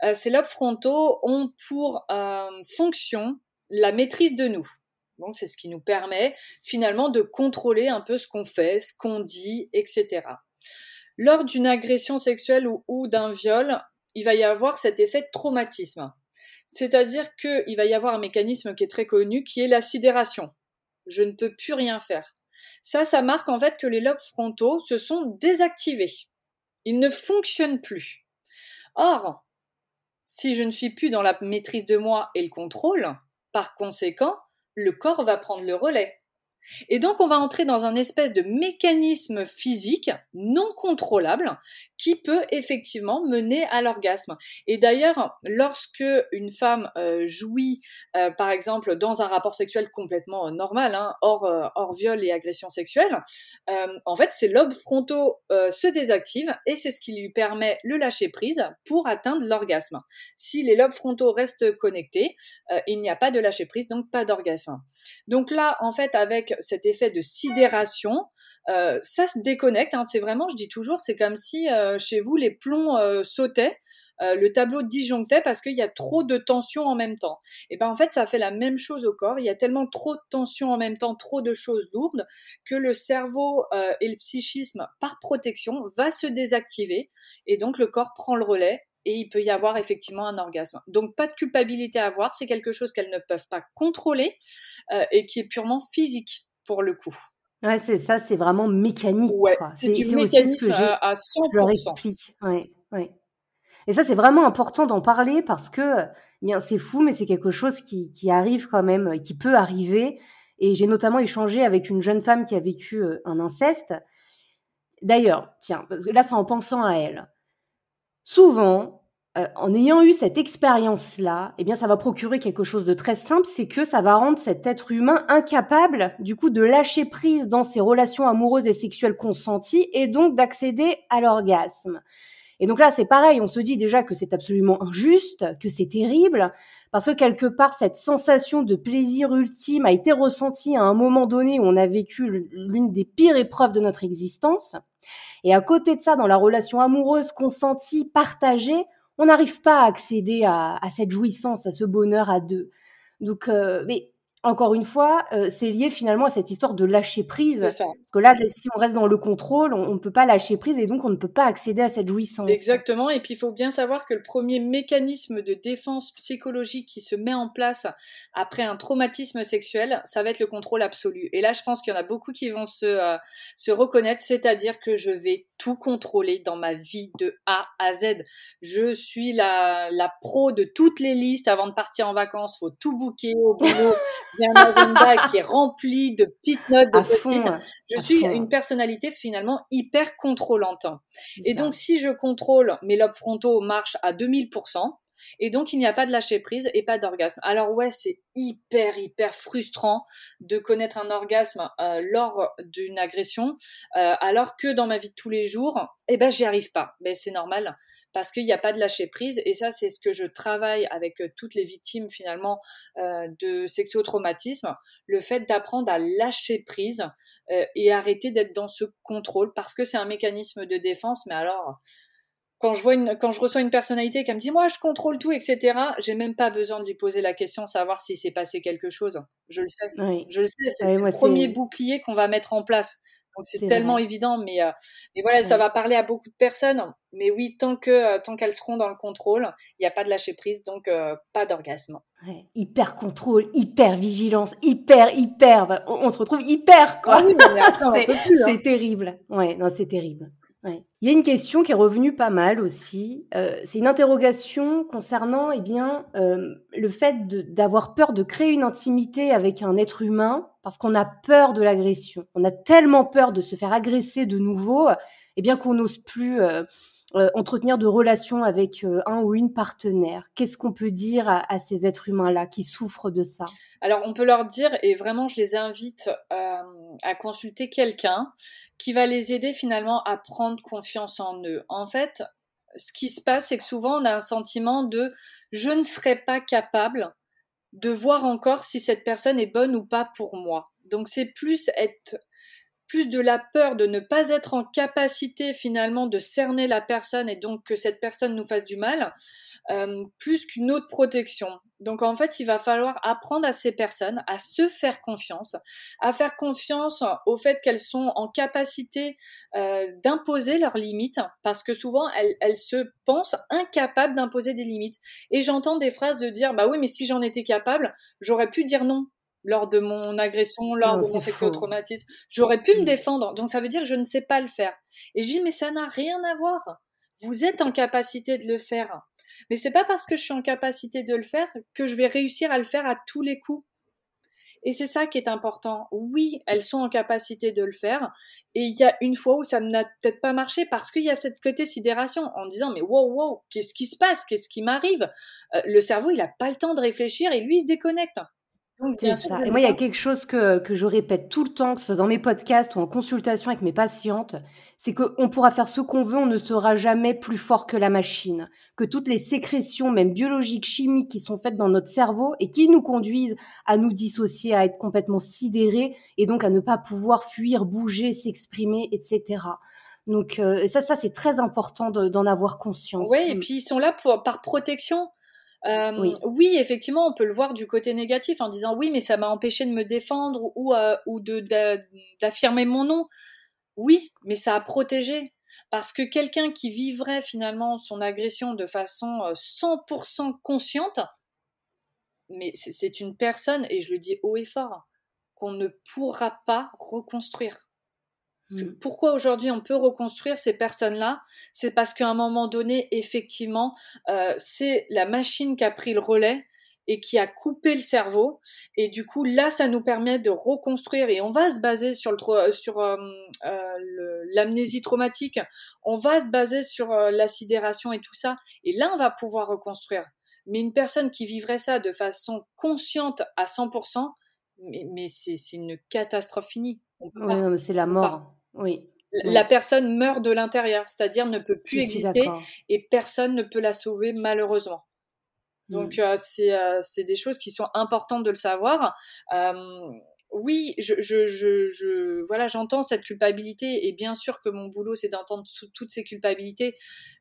Euh, ces lobes frontaux ont pour euh, fonction la maîtrise de nous. Donc, c'est ce qui nous permet finalement de contrôler un peu ce qu'on fait, ce qu'on dit, etc. Lors d'une agression sexuelle ou, ou d'un viol, il va y avoir cet effet de traumatisme. C'est-à-dire qu'il va y avoir un mécanisme qui est très connu, qui est la sidération je ne peux plus rien faire. Ça, ça marque en fait que les lobes frontaux se sont désactivés. Ils ne fonctionnent plus. Or, si je ne suis plus dans la maîtrise de moi et le contrôle, par conséquent, le corps va prendre le relais. Et donc on va entrer dans un espèce de mécanisme physique non contrôlable qui peut effectivement mener à l'orgasme. Et d'ailleurs, lorsque une femme euh, jouit, euh, par exemple, dans un rapport sexuel complètement euh, normal, hein, hors, viol et agression sexuelle, en fait, ses lobes frontaux se désactivent et c'est ce qui lui permet le lâcher prise pour atteindre l'orgasme. Si les lobes frontaux restent connectés, il n'y a pas de lâcher prise, donc pas d'orgasme. Donc là, en fait, avec cet effet de sidération, euh, ça se déconnecte. Hein. c'est vraiment, je dis toujours, c'est comme si euh, chez vous les plombs euh, sautaient. le tableau disjonctait parce qu'il y a trop de tension en même temps. Et ben en fait, ça fait la même chose au corps. Il y a tellement trop de tension en même temps, trop de choses lourdes, que le cerveau et le psychisme, par protection, va se désactiver et donc le corps prend le relais et il peut y avoir effectivement un orgasme. Donc pas de culpabilité à avoir, c'est quelque chose qu'elles ne peuvent pas contrôler et qui est purement physique pour le coup. Ouais, c'est ça, c'est vraiment mécanique, Ouais, c'est du aussi ce que à je leur 100 explique. Ouais, ouais. Et ça, c'est vraiment important d'en parler parce que, eh bien, c'est fou, mais c'est quelque chose qui qui arrive quand même, qui peut arriver et j'ai notamment échangé avec une jeune femme qui a vécu, heu, un inceste. D'ailleurs, tiens, parce que là, c'est en pensant à elle. Souvent, heu, en ayant eu cette expérience-là, eh bien, ça va procurer quelque chose de très simple, c'est que ça va rendre cet être humain incapable, du coup, de lâcher prise dans ses relations amoureuses et sexuelles consenties et donc d'accéder à l'orgasme. Et donc là, c'est pareil, on se dit déjà que c'est absolument injuste, que c'est terrible, parce que quelque part, cette sensation de plaisir ultime a été ressentie à un moment donné où on a vécu l'une des pires épreuves de notre existence. Et à côté de ça, dans la relation amoureuse, consentie, partagée, on n'arrive pas à accéder à, cette jouissance, à ce bonheur à deux. Donc, euh, mais encore une fois, euh, c'est lié finalement à cette histoire de lâcher prise. Ça. Parce que là, si on reste dans le contrôle, on ne peut pas lâcher prise et donc on ne peut pas accéder à cette jouissance. Exactement. Et puis il faut bien savoir que le premier mécanisme de défense psychologique qui se met en place après un traumatisme sexuel, ça va être le contrôle absolu. Et là, je pense qu'il y en a beaucoup qui vont se, euh, se reconnaître, c'est-à-dire que je vais tout contrôler dans ma vie de A à Z. Je suis la, la pro de toutes les listes avant de partir en vacances. Faut tout booker au boulot. [laughs] J'ai un agenda qui est rempli de petites notes, de petites. Je suis fond. une personnalité finalement hyper contrôlante. Et donc, si je contrôle, mes lobes frontaux marchent à 2000%. Et donc, il n'y a pas de lâcher prise et pas d'orgasme. Alors ouais, c'est hyper, hyper frustrant de connaître un orgasme euh, lors d'une agression, euh, alors que dans ma vie de tous les jours, eh ben, j'y arrive pas. Mais c'est normal parce qu'il n'y a pas de lâcher prise. Et ça, c'est ce que je travaille avec toutes les victimes finalement euh, de sexotraumatisme, le fait d'apprendre à lâcher prise euh, et arrêter d'être dans ce contrôle, parce que c'est un mécanisme de défense. Mais alors, quand je vois une, quand je reçois une personnalité qui me dit moi je contrôle tout, etc. J'ai même pas besoin de lui poser la question, savoir si s'est passé quelque chose. Je le sais, oui. je le sais. C'est oui, le premier bouclier qu'on va mettre en place. Donc c'est tellement vrai. évident, mais euh, mais voilà, ça va parler à beaucoup de personnes. Mais oui, tant que euh, tant qu'elles seront dans le contrôle, il n'y a pas de lâcher prise, donc euh, pas d'orgasme. Ouais. Hyper contrôle, hyper vigilance, hyper hyper. On, on se retrouve hyper quoi. Ah oui, [laughs] c'est hein. terrible. Ouais, non, c'est terrible. Il y a une question qui est revenue pas mal aussi. Euh, c'est une interrogation concernant eh bien, euh, le fait d'avoir peur de créer une intimité avec un être humain parce qu'on a peur de l'agression. On a tellement peur de se faire agresser de nouveau eh bien qu'on n'ose plus euh, entretenir de relations avec un ou une partenaire. Qu'est-ce qu'on peut dire à, ces êtres humains-là qui souffrent de ça? Alors on peut leur dire, et vraiment je les invite euh, à consulter quelqu'un qui va les aider finalement à prendre confiance en eux. En fait, ce qui se passe, c'est que souvent on a un sentiment de je ne serai pas capable de voir encore si cette personne est bonne ou pas pour moi. Donc c'est plus être plus de la peur de ne pas être en capacité finalement de cerner la personne et donc que cette personne nous fasse du mal, euh, plus qu'une autre protection. Donc en fait, il va falloir apprendre à ces personnes à se faire confiance, à faire confiance au fait qu'elles sont en capacité euh, d'imposer leurs limites, parce que souvent elles, elles se pensent incapables d'imposer des limites. Et j'entends des phrases de dire bah oui, mais si j'en étais capable, j'aurais pu dire non lors de mon agression, lors non, de mon sexotraumatisme. J'aurais pu mmh. me défendre. Donc ça veut dire que je ne sais pas le faire. Et je dis mais ça n'a rien à voir. Vous êtes en capacité de le faire. Mais c'est pas parce que je suis en capacité de le faire que je vais réussir à le faire à tous les coups. Et c'est ça qui est important. Oui, elles sont en capacité de le faire. Et il y a une fois où ça n'a peut-être pas marché parce qu'il y a cette côté sidération en disant mais wow wow qu'est-ce qui se passe? Qu'est-ce qui m'arrive? Euh, Le cerveau il a pas le temps de réfléchir et lui il se déconnecte. C'est ça. Et moi, il y a quelque chose que, que je répète tout le temps, que ce soit dans mes podcasts ou en consultation avec mes patientes, c'est qu'on pourra faire ce qu'on veut, on ne sera jamais plus fort que la machine. Que toutes les sécrétions, même biologiques, chimiques, qui sont faites dans notre cerveau et qui nous conduisent à nous dissocier, à être complètement sidérés et donc à ne pas pouvoir fuir, bouger, s'exprimer, etc. Donc euh, ça, ça c'est très important d'en avoir conscience. Oui, et puis ils sont là pour, par protection. Euh, oui. oui. effectivement, on peut le voir du côté négatif en disant oui, mais ça m'a empêché de me défendre ou, euh, ou de, d'affirmer mon nom. Oui, mais ça a protégé. Parce que quelqu'un qui vivrait finalement son agression de façon 100% consciente, mais c'est une personne, et je le dis haut et fort, qu'on ne pourra pas reconstruire. Mm. Pourquoi aujourd'hui on peut reconstruire ces personnes-là? C'est parce qu'à un moment donné, effectivement, euh, c'est la machine qui a pris le relais et qui a coupé le cerveau. Et du coup, là, ça nous permet de reconstruire. Et on va se baser sur le sur euh, euh, l'amnésie traumatique. On va se baser sur euh, la sidération et tout ça. Et là, on va pouvoir reconstruire. Mais une personne qui vivrait ça de façon consciente à 100%, mais, mais c'est une catastrophe finie. Oui, c'est la mort. Oui. La personne meurt de l'intérieur, c'est-à-dire ne peut plus exister et personne ne peut la sauver malheureusement. Donc mmh. euh, c'est euh, c'est des choses qui sont importantes de le savoir. Euh, oui, je, je, je, je voilà, j'entends cette culpabilité et bien sûr que mon boulot c'est d'entendre toutes ces culpabilités,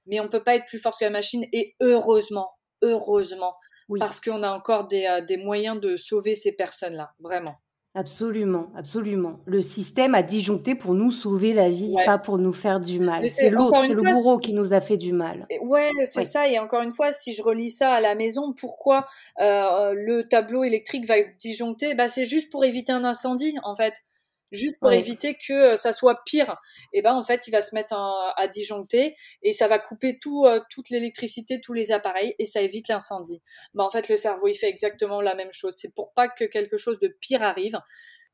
mais on peut pas être plus fort que la machine et heureusement, heureusement, parce qu'on a encore des, des moyens de sauver ces personnes-là, vraiment. Absolument, absolument. Le système a disjoncté pour nous sauver la vie, pas pour nous faire du mal. C'est l'autre, c'est le bourreau qui nous a fait du mal. Ouais, c'est ça. Et encore une fois, si je relis ça à la maison, pourquoi euh, le tableau électrique va être disjoncté? Bah, c'est juste pour éviter un incendie, en fait juste pour éviter que euh, ça soit pire. Et ben en fait, il va se mettre à disjoncter et ça va couper tout, euh, toute l'électricité, tous les appareils et ça évite l'incendie. Ben en fait, le cerveau il fait exactement la même chose. C'est pour pas que quelque chose de pire arrive.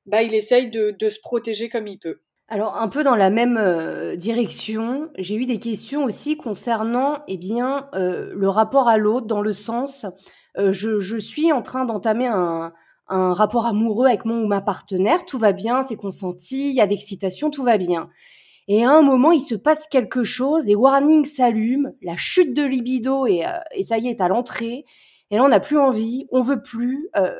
Bah, il essaye de, de se protéger comme il peut. Alors un peu dans la même euh, direction, j'ai eu des questions aussi concernant eh bien le rapport à l'autre dans le sens je, je, suis en train d'entamer un, un rapport amoureux avec mon ou ma partenaire, tout va bien, c'est consenti, il y a d'excitation, tout va bien. Et à un moment, il se passe quelque chose, les warnings s'allument, la chute de libido et, euh, et ça y est, à l'entrée. Et là, on n'a plus envie, on veut plus. Euh,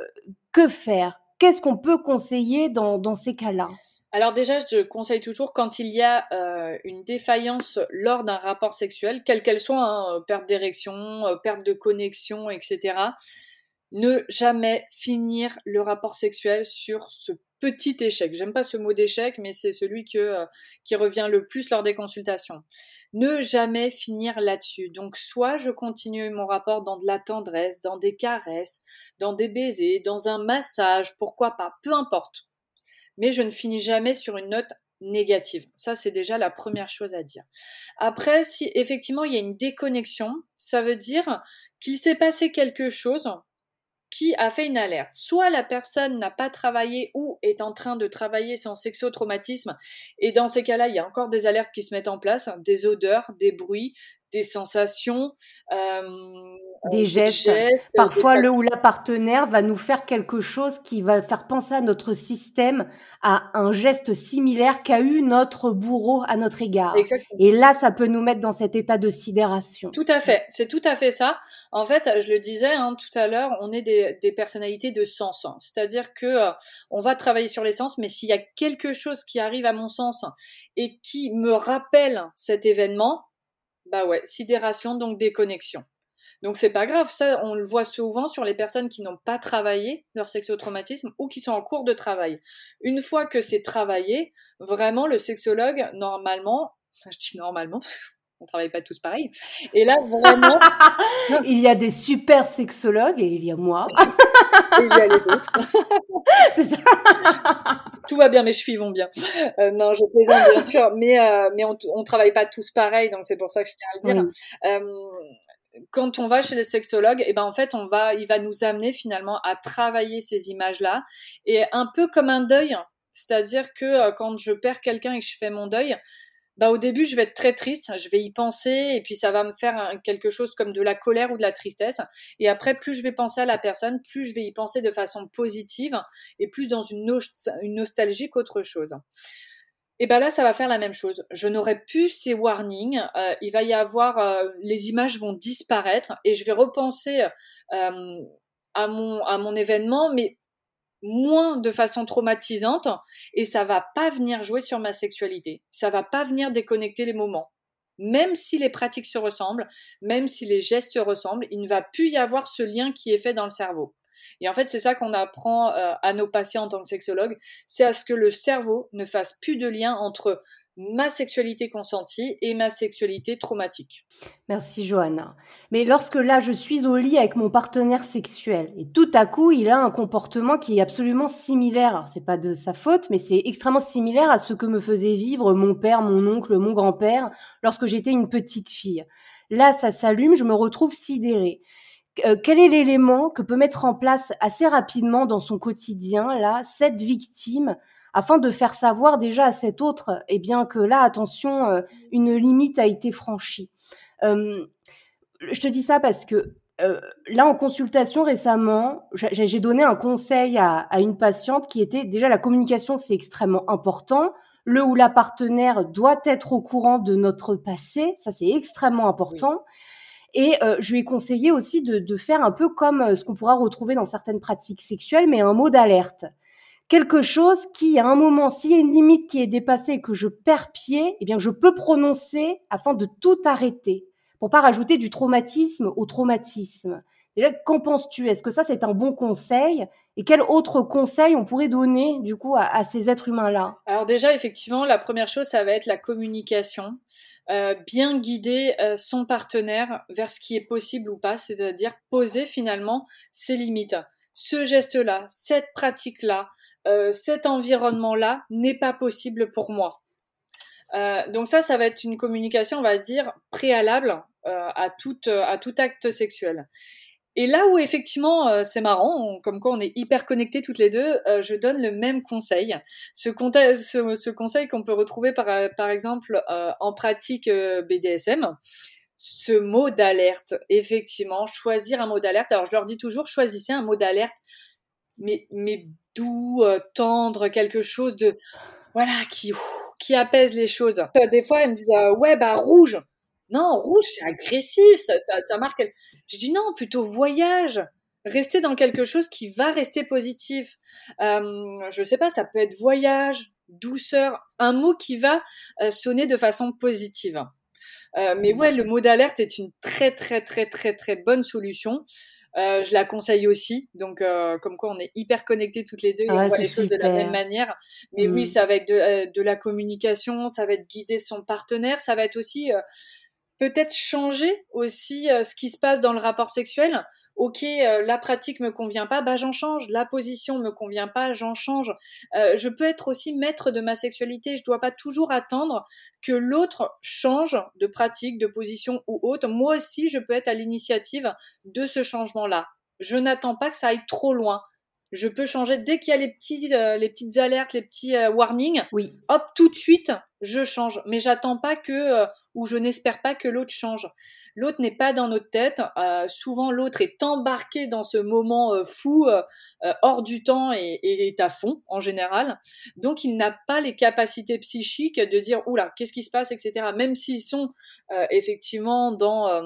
que faire? Qu'est-ce qu'on peut conseiller dans, dans ces cas-là? Alors déjà, je conseille toujours quand il y a euh, une défaillance lors d'un rapport sexuel, quelle qu'elle soit, hein, perte d'érection, perte de connexion, etc ne jamais finir le rapport sexuel sur ce petit échec. J'aime pas ce mot d'échec, mais c'est celui euh, qui revient le plus lors des consultations. Ne jamais finir là-dessus. Donc, soit je continue mon rapport dans de la tendresse, dans des caresses, dans des baisers, dans un massage, pourquoi pas, peu importe. Mais je ne finis jamais sur une note négative. Ça, c'est déjà la première chose à dire. Après, si effectivement il y a une déconnexion, ça veut dire qu'il s'est passé quelque chose qui a fait une alerte. Soit la personne n'a pas travaillé ou est en train de travailler son sexotraumatisme, et dans ces cas-là, il y a encore des alertes qui se mettent en place, des odeurs, des bruits, des sensations, euh, des gestes. Parfois, le ou la partenaire va nous faire quelque chose qui va faire penser à notre système à un geste similaire qu'a eu notre bourreau à notre égard. Et là, ça peut nous mettre dans cet état de sidération. Tout à fait, c'est tout à fait ça. En fait, je le disais hein, tout à l'heure, on est des, des, personnalités de sens, hein. c'est-à-dire que euh, on va travailler sur les sens, mais s'il y a quelque chose qui arrive à mon sens et qui me rappelle cet événement, bah ouais, sidération, donc déconnexion. Donc c'est pas grave, ça on le voit souvent sur les personnes qui n'ont pas travaillé leur sexotraumatisme ou qui sont en cours de travail. Une fois que c'est travaillé, vraiment le sexologue normalement, je dis normalement, on travaille pas tous pareil. Et là vraiment, [laughs] il y a des super sexologues et il y a moi. et il y a les autres. [laughs] c'est ça. Tout va bien, mes chevilles vont bien. Euh, non, je plaisante bien sûr, mais euh, mais on, on travaille pas tous pareil, donc c'est pour ça que je tiens à le dire. Euh, quand on va chez les sexologues, et eh ben en fait on va, il va nous amener finalement à travailler ces images-là et un peu comme un deuil, c'est-à-dire que quand je perds quelqu'un et que je fais mon deuil, bah au début je vais être très triste, je vais y penser et puis ça va me faire quelque chose comme de la colère ou de la tristesse. Et après plus je vais penser à la personne, plus je vais y penser de façon positive et plus dans une, nostalgie qu'autre chose. Et ben là, ça va faire la même chose. Je n'aurai plus ces warnings. Euh, il va y avoir, euh, les images vont disparaître et je vais repenser euh, à mon à mon événement, mais moins de façon traumatisante et ça va pas venir jouer sur ma sexualité. Ça va pas venir déconnecter les moments. Même si les pratiques se ressemblent, même si les gestes se ressemblent, il ne va plus y avoir ce lien qui est fait dans le cerveau. Et en fait, c'est ça qu'on apprend euh, à nos patients en tant que sexologue, c'est à ce que le cerveau ne fasse plus de lien entre ma sexualité consentie et ma sexualité traumatique. Merci Johanna. Mais lorsque là je suis au lit avec mon partenaire sexuel et tout à coup il a un comportement qui est absolument similaire, c'est pas de sa faute, mais c'est extrêmement similaire à ce que me faisait vivre mon père, mon oncle, mon grand-père lorsque j'étais une petite fille. Là ça s'allume, je me retrouve sidérée. Euh, quel est l'élément que peut mettre en place assez rapidement dans son quotidien là cette victime afin de faire savoir déjà à cet autre, eh bien que là, attention, euh, une limite a été franchie. Euh, je te dis ça parce que euh, là, en consultation récemment, j'ai donné un conseil à, une patiente qui était déjà la communication, c'est extrêmement important. Le ou la partenaire doit être au courant de notre passé, ça c'est extrêmement important. Et je lui ai conseillé aussi de, de faire un peu comme ce qu'on pourra retrouver dans certaines pratiques sexuelles, mais un mot d'alerte quelque chose qui, à un moment, s'il y a une limite qui est dépassée, que je perds pied, eh bien, je peux prononcer afin de tout arrêter, pour pas rajouter du traumatisme au traumatisme. Qu'en penses-tu? Est-ce que ça, c'est un bon conseil? Et quel autre conseil on pourrait donner, du coup, à, ces êtres humains-là? Alors déjà, effectivement, la première chose, ça va être la communication. Euh, bien guider euh, son partenaire vers ce qui est possible ou pas, c'est-à-dire poser finalement ses limites. Ce geste-là, cette pratique-là, euh, cet environnement-là n'est pas possible pour moi. Euh, donc ça, ça va être une communication, on va dire, préalable euh, à, tout, à tout acte sexuel. Et là où effectivement c'est marrant, comme quoi on est hyper connectés toutes les deux, je donne le même conseil. Ce, ce, conseil qu'on peut retrouver par, par exemple en pratique BDSM, ce mot d'alerte, effectivement, choisir un mot d'alerte. Alors je leur dis toujours, choisissez un mot d'alerte mais, mais doux, euh, tendre, quelque chose de voilà qui qui apaise les choses. Euh, des fois, elles me disent euh, ouais bah rouge. Non, rouge c'est agressif, ça, ça, ça marque. Je dis non, plutôt voyage. Rester dans quelque chose qui va rester positif. Euh, je sais pas, ça peut être voyage, douceur, un mot qui va sonner de façon positive. Mais ouais, le mot d'alerte est une très très très très très bonne solution. Euh, je la conseille aussi. Donc, euh, comme quoi, on est hyper connectés toutes les deux et on voit les choses de la même manière. Mais oui, mm. ça va être de, euh, de, la communication, ça va être guider son partenaire, ça va être aussi peut-être changer aussi ce qui se passe dans le rapport sexuel ok, euh, la pratique me convient pas, bah j'en change. La position me convient pas, j'en change. Euh, je peux être aussi maître de ma sexualité. Je dois pas toujours attendre que l'autre change de pratique, de position ou autre. Moi aussi, je peux être à l'initiative de ce changement-là. Je n'attends pas que ça aille trop loin. Je peux changer dès qu'il y a les petits, euh, les petites alertes, les petits warnings. Oui. Hop, tout de suite, je change. Mais j'attends pas que, ou je n'espère pas que l'autre change. L'autre n'est pas dans notre tête. Euh, souvent, l'autre est embarqué dans ce moment euh, fou, euh, hors du temps et, est à fond en général. Donc, il n'a pas les capacités psychiques de dire oula, qu'est-ce qui se passe, etc. Même s'ils sont effectivement dans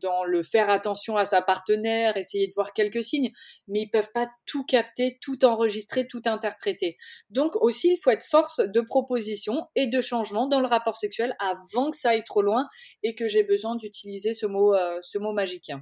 dans le faire attention à sa partenaire, essayer de voir quelques signes, mais ils peuvent pas tout capter, tout enregistrer, tout interpréter. Donc aussi, il faut être force de proposition et de changement dans le rapport sexuel avant que ça aille trop loin et que j'ai besoin d'utiliser ce mot, euh, ce mot magique.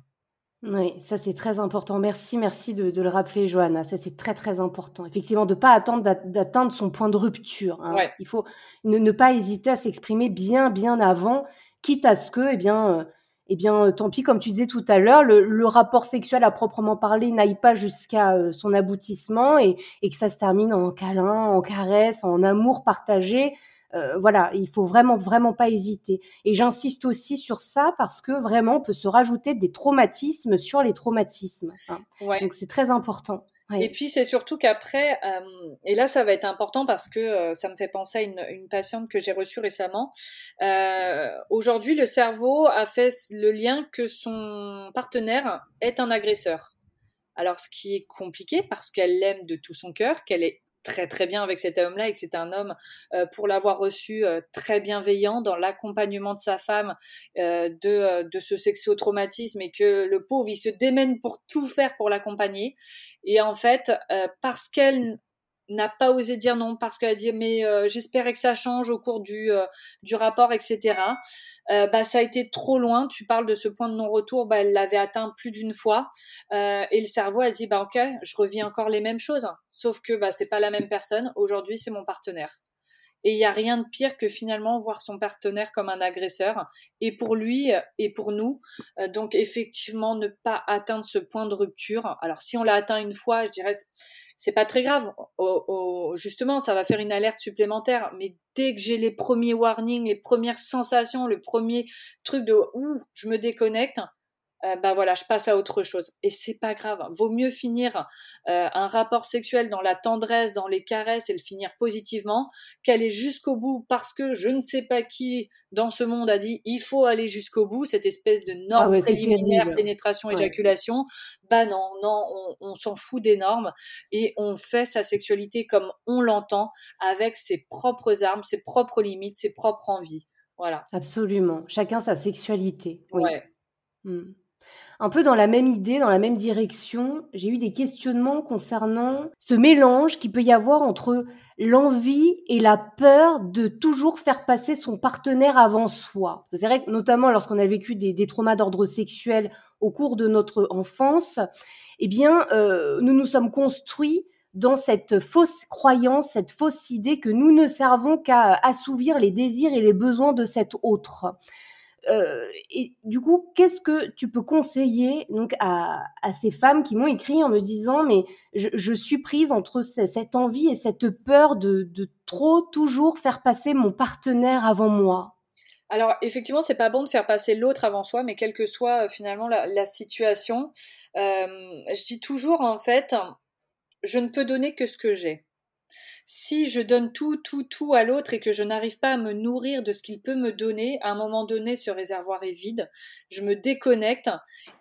Oui, ça c'est très important. Merci, merci de, le rappeler, Johanna. Ça c'est très très important. Effectivement, de ne pas attendre d'atteindre son point de rupture. Hein. Il faut ne, pas hésiter à s'exprimer bien bien avant, quitte à ce que, eh bien, euh, eh bien, euh, tant pis, comme tu disais tout à l'heure, le, rapport sexuel à proprement parler n'aille pas jusqu'à son aboutissement et, et, que ça se termine en câlin, en caresse, en amour partagé. Euh, voilà, il faut vraiment, vraiment pas hésiter. Et j'insiste aussi sur ça parce que vraiment, on peut se rajouter des traumatismes sur les traumatismes. Hein. Donc, c'est très important. Et puis c'est surtout qu'après, euh, et là ça va être important parce que euh, ça me fait penser à une, une patiente que j'ai reçue récemment. Aujourd'hui, le cerveau a fait le lien que son partenaire est un agresseur. Alors ce qui est compliqué parce qu'elle l'aime de tout son cœur, qu'elle est très très bien avec cet homme-là et que c'est un homme euh, pour l'avoir reçu euh, très bienveillant dans l'accompagnement de sa femme euh, de, de ce sexo-traumatisme et que le pauvre il se démène pour tout faire pour l'accompagner. Et en fait parce qu'elle n'a pas osé dire non parce qu'elle a dit mais euh, j'espérais que ça change au cours du, euh, du rapport, etc. Euh, bah ça a été trop loin. Tu parles de ce point de non-retour, bah elle l'avait atteint plus d'une fois et le cerveau a dit bah ok, je revis encore les mêmes choses, sauf que bah c'est pas la même personne. Aujourd'hui c'est mon partenaire. Et il n'y a rien de pire que finalement voir son partenaire comme un agresseur. Et pour lui et pour nous, euh, donc effectivement ne pas atteindre ce point de rupture. Alors si on l'a atteint une fois, je dirais c'est pas très grave. justement, ça va faire une alerte supplémentaire. Mais dès que j'ai les premiers warnings, les premières sensations, le premier truc de ouh, je me déconnecte, euh, bah voilà, je passe à autre chose. Et c'est pas grave. Vaut mieux finir euh, un rapport sexuel dans la tendresse, dans les caresses et le finir positivement, qu'aller jusqu'au bout parce que je ne sais pas qui dans ce monde a dit il faut aller jusqu'au bout, cette espèce de norme ah préliminaire, pénétration, éjaculation. Bah non, non, on, on s'en fout des normes et on fait sa sexualité comme on l'entend, avec ses propres armes, ses propres limites, ses propres envies. Voilà. Absolument. Chacun sa sexualité. Ouais. Hmm. Un peu dans la même idée, dans la même direction, j'ai eu des questionnements concernant ce mélange qui peut y avoir entre l'envie et la peur de toujours faire passer son partenaire avant soi. C'est vrai que notamment lorsqu'on a vécu des, traumas d'ordre sexuel au cours de notre enfance, eh bien, euh, nous nous sommes construits dans cette fausse croyance, cette fausse idée que nous ne servons qu'à assouvir les désirs et les besoins de cet autre. Euh, et du coup, qu'est-ce que tu peux conseiller donc à, ces femmes qui m'ont écrit en me disant mais je, suis prise entre cette envie et cette peur de, trop toujours faire passer mon partenaire avant moi? Alors effectivement, c'est pas bon de faire passer l'autre avant soi, mais quelle que soit euh, finalement la, situation, euh, je dis toujours en fait, je ne peux donner que ce que j'ai si je donne tout, tout, tout à l'autre et que je n'arrive pas à me nourrir de ce qu'il peut me donner, à un moment donné, ce réservoir est vide, je me déconnecte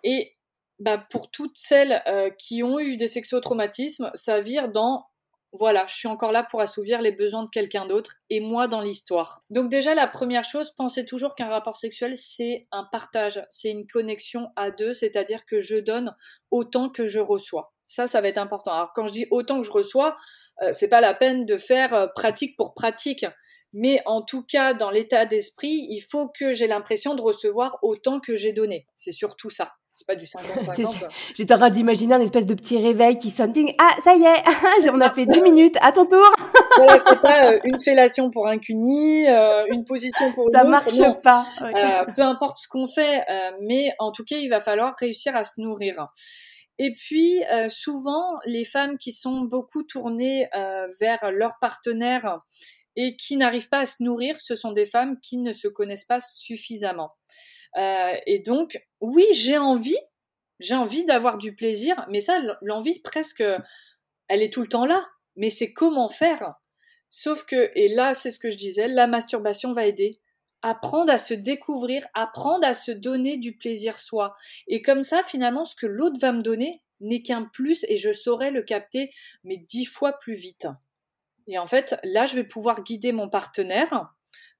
et bah, pour toutes celles euh, qui ont eu des sexotraumatismes, ça vire dans voilà, je suis encore là pour assouvir les besoins de quelqu'un d'autre et moi dans l'histoire. Donc déjà la première chose, pensez toujours qu'un rapport sexuel c'est un partage, c'est une connexion à deux, c'est-à-dire que je donne autant que je reçois. Ça, ça va être important. Alors quand je dis autant que je reçois, euh, c'est pas la peine de faire euh, pratique pour pratique. Mais en tout cas, dans l'état d'esprit, il faut que j'ai l'impression de recevoir autant que j'ai donné. C'est surtout ça. C'est pas du [laughs] 50-50. J'étais en train d'imaginer un espèce de petit réveil qui sonne. Ah, ça y est, [laughs] [laughs] on a fait 10 minutes, à ton tour. voilà, c'est pas euh, une fellation pour un cuni, une position pour une Ça marche pas. peu importe ce qu'on fait, mais en tout cas, il va falloir réussir à se nourrir. Et puis, euh, souvent, les femmes qui sont beaucoup tournées euh, vers leur partenaire et qui n'arrivent pas à se nourrir, ce sont des femmes qui ne se connaissent pas suffisamment. Euh, et donc, oui, j'ai envie, j'ai envie d'avoir du plaisir, mais ça, l'envie presque, elle est tout le temps là. Mais c'est comment faire? Sauf que, et là, c'est ce que je disais, la masturbation va aider apprendre à se découvrir, apprendre à se donner du plaisir soi. Et comme ça, finalement, ce que l'autre va me donner n'est qu'un plus et je saurai le capter, mais dix fois plus vite. Et en fait, là, je vais pouvoir guider mon partenaire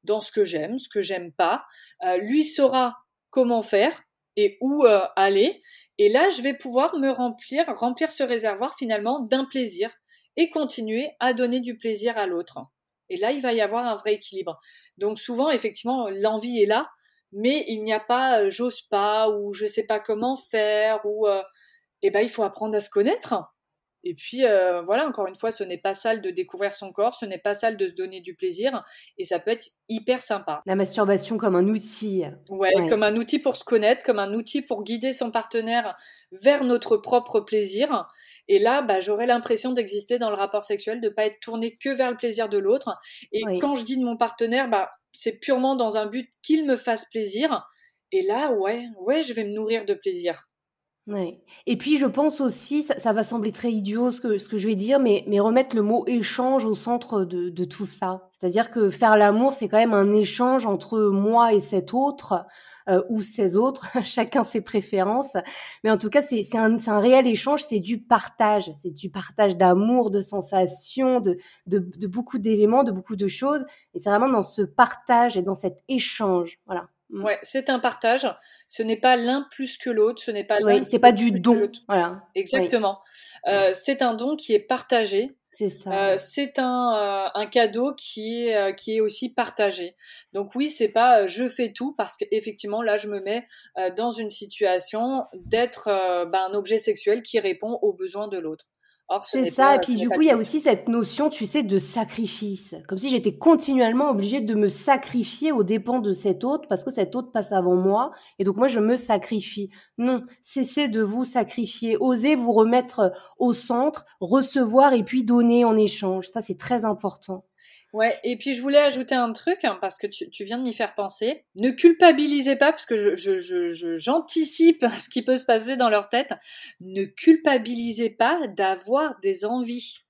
dans ce que j'aime, ce que j'aime pas. Euh, lui saura comment faire et où euh, aller. Et là, je vais pouvoir me remplir, remplir ce réservoir finalement d'un plaisir et continuer à donner du plaisir à l'autre. Et là, il va y avoir un vrai équilibre. Donc souvent, effectivement, l'envie est là, mais il n'y a pas euh, j'ose pas ou je sais pas comment faire ou euh, eh ben il faut apprendre à se connaître. Et puis euh, voilà, encore une fois, ce n'est pas sale de découvrir son corps, ce n'est pas sale de se donner du plaisir, et ça peut être hyper sympa. La masturbation comme un outil. Ouais, comme un outil pour se connaître, comme un outil pour guider son partenaire vers notre propre plaisir. Et là, bah, j'aurais l'impression d'exister dans le rapport sexuel, de pas être tourné que vers le plaisir de l'autre. Et quand je guide mon partenaire, bah, c'est purement dans un but qu'il me fasse plaisir. Et là, ouais, ouais, je vais me nourrir de plaisir. Ouais. Et puis je pense aussi, ça, va sembler très idiot ce que, ce que je vais dire, mais, mais remettre le mot échange au centre de, de tout ça. C'est-à-dire que faire l'amour, c'est quand même un échange entre moi et cet autre, euh, ou ces autres, [laughs] chacun ses préférences. Mais en tout cas, c'est un, un réel échange, c'est du partage. C'est du partage d'amour, de sensations, de, de, de beaucoup d'éléments, de beaucoup de choses. Et c'est vraiment dans ce partage et dans cet échange. Voilà. Mm. Ouais, c'est un partage. Ce n'est pas l'un plus que l'autre. Ce n'est pas oui, c'est pas du don. Voilà. Exactement. Euh, c'est un don qui est partagé. C'est ça. Euh, c'est un, euh, un cadeau qui est euh, qui est aussi partagé. Donc oui, c'est pas je fais tout parce qu'effectivement là je me mets dans une situation d'être ben, un objet sexuel qui répond aux besoins de l'autre. C'est ça, et puis du coup, il y a aussi cette notion, tu sais, de sacrifice. Comme si j'étais continuellement obligée de me sacrifier aux dépens de cet autre, parce que cet autre passe avant moi, et donc moi, je me sacrifie. Non, cessez de vous sacrifier. Osez vous remettre au centre, recevoir et puis donner en échange. Ça, c'est très important. Ouais, et puis je voulais ajouter un truc, hein, parce que tu, viens de m'y faire penser. Ne culpabilisez pas, parce que je, je, je, j'anticipe [laughs] ce qui peut se passer dans leur tête. Ne culpabilisez pas d'avoir des envies.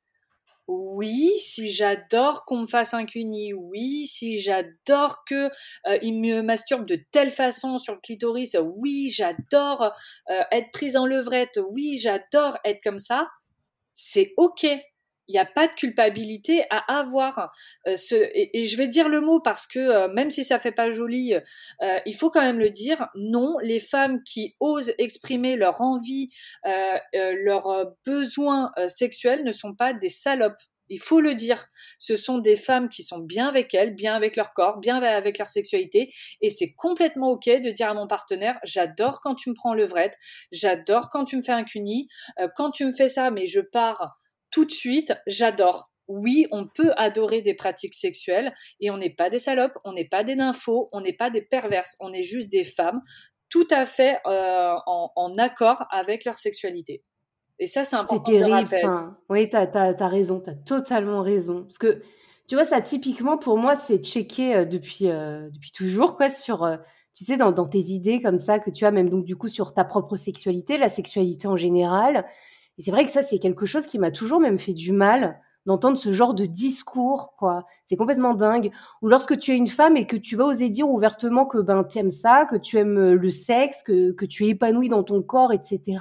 Oui, si j'adore qu'on me fasse un cuni, oui, si j'adore que euh, me masturbe de telle façon sur le clitoris, oui, j'adore euh, être prise en levrette, oui, j'adore être comme ça, c'est ok il n'y a pas de culpabilité à avoir. Euh, ce, et, je vais dire le mot parce que euh, même si ça fait pas joli, euh, il faut quand même le dire. Non, les femmes qui osent exprimer leur envie, leurs besoins sexuels ne sont pas des salopes. Il faut le dire. Ce sont des femmes qui sont bien avec elles, bien avec leur corps, bien avec leur sexualité. Et c'est complètement OK de dire à mon partenaire, j'adore quand tu me prends le vrai, j'adore quand tu me fais un cuni, quand tu me fais ça, mais je pars tout de suite, j'adore. Oui, on peut adorer des pratiques sexuelles et on n'est pas des salopes, on n'est pas des nymphos, on n'est pas des perverses, on est juste des femmes tout à fait euh, en, accord avec leur sexualité. Et ça, c'est important. C'est terrible, ça. Oui, tu as, raison, tu as totalement raison. Parce que, tu vois, ça, typiquement, pour moi, c'est checké euh, depuis, euh, depuis toujours, quoi, sur, tu sais, dans, dans, tes idées comme ça, que tu as même, donc, du coup, sur ta propre sexualité, la sexualité en général. Et c'est vrai que ça, c'est quelque chose qui m'a toujours même fait du mal d'entendre ce genre de discours, quoi. C'est complètement dingue. Ou lorsque tu es une femme et que tu vas oser dire ouvertement que ben aimes ça, que tu aimes euh, le sexe, que, que tu es épanouie dans ton corps, etc.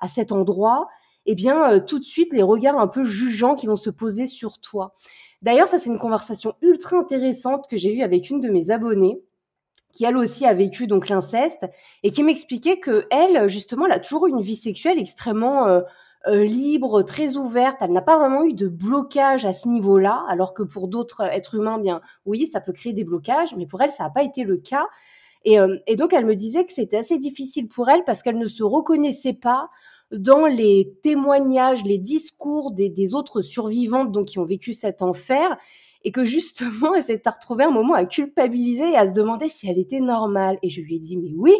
à cet endroit, eh bien euh, tout de suite les regards un peu jugeants qui vont se poser sur toi. D'ailleurs, ça c'est une conversation ultra intéressante que j'ai eue avec une de mes abonnées qui elle aussi a vécu donc l'inceste et qui m'expliquait que elle justement elle a toujours eu une vie sexuelle extrêmement euh, libre, très ouverte. Elle n'a pas vraiment eu de blocage à ce niveau-là, alors que pour d'autres êtres humains, bien oui, ça peut créer des blocages, mais pour elle, ça n'a pas été le cas. Et, euh, et donc, elle me disait que c'était assez difficile pour elle parce qu'elle ne se reconnaissait pas dans les témoignages, les discours des, des autres survivantes donc qui ont vécu cet enfer et que justement, [laughs] elle s'est retrouvée un moment à culpabiliser et à se demander si elle était normale. Et je lui ai dit, mais oui,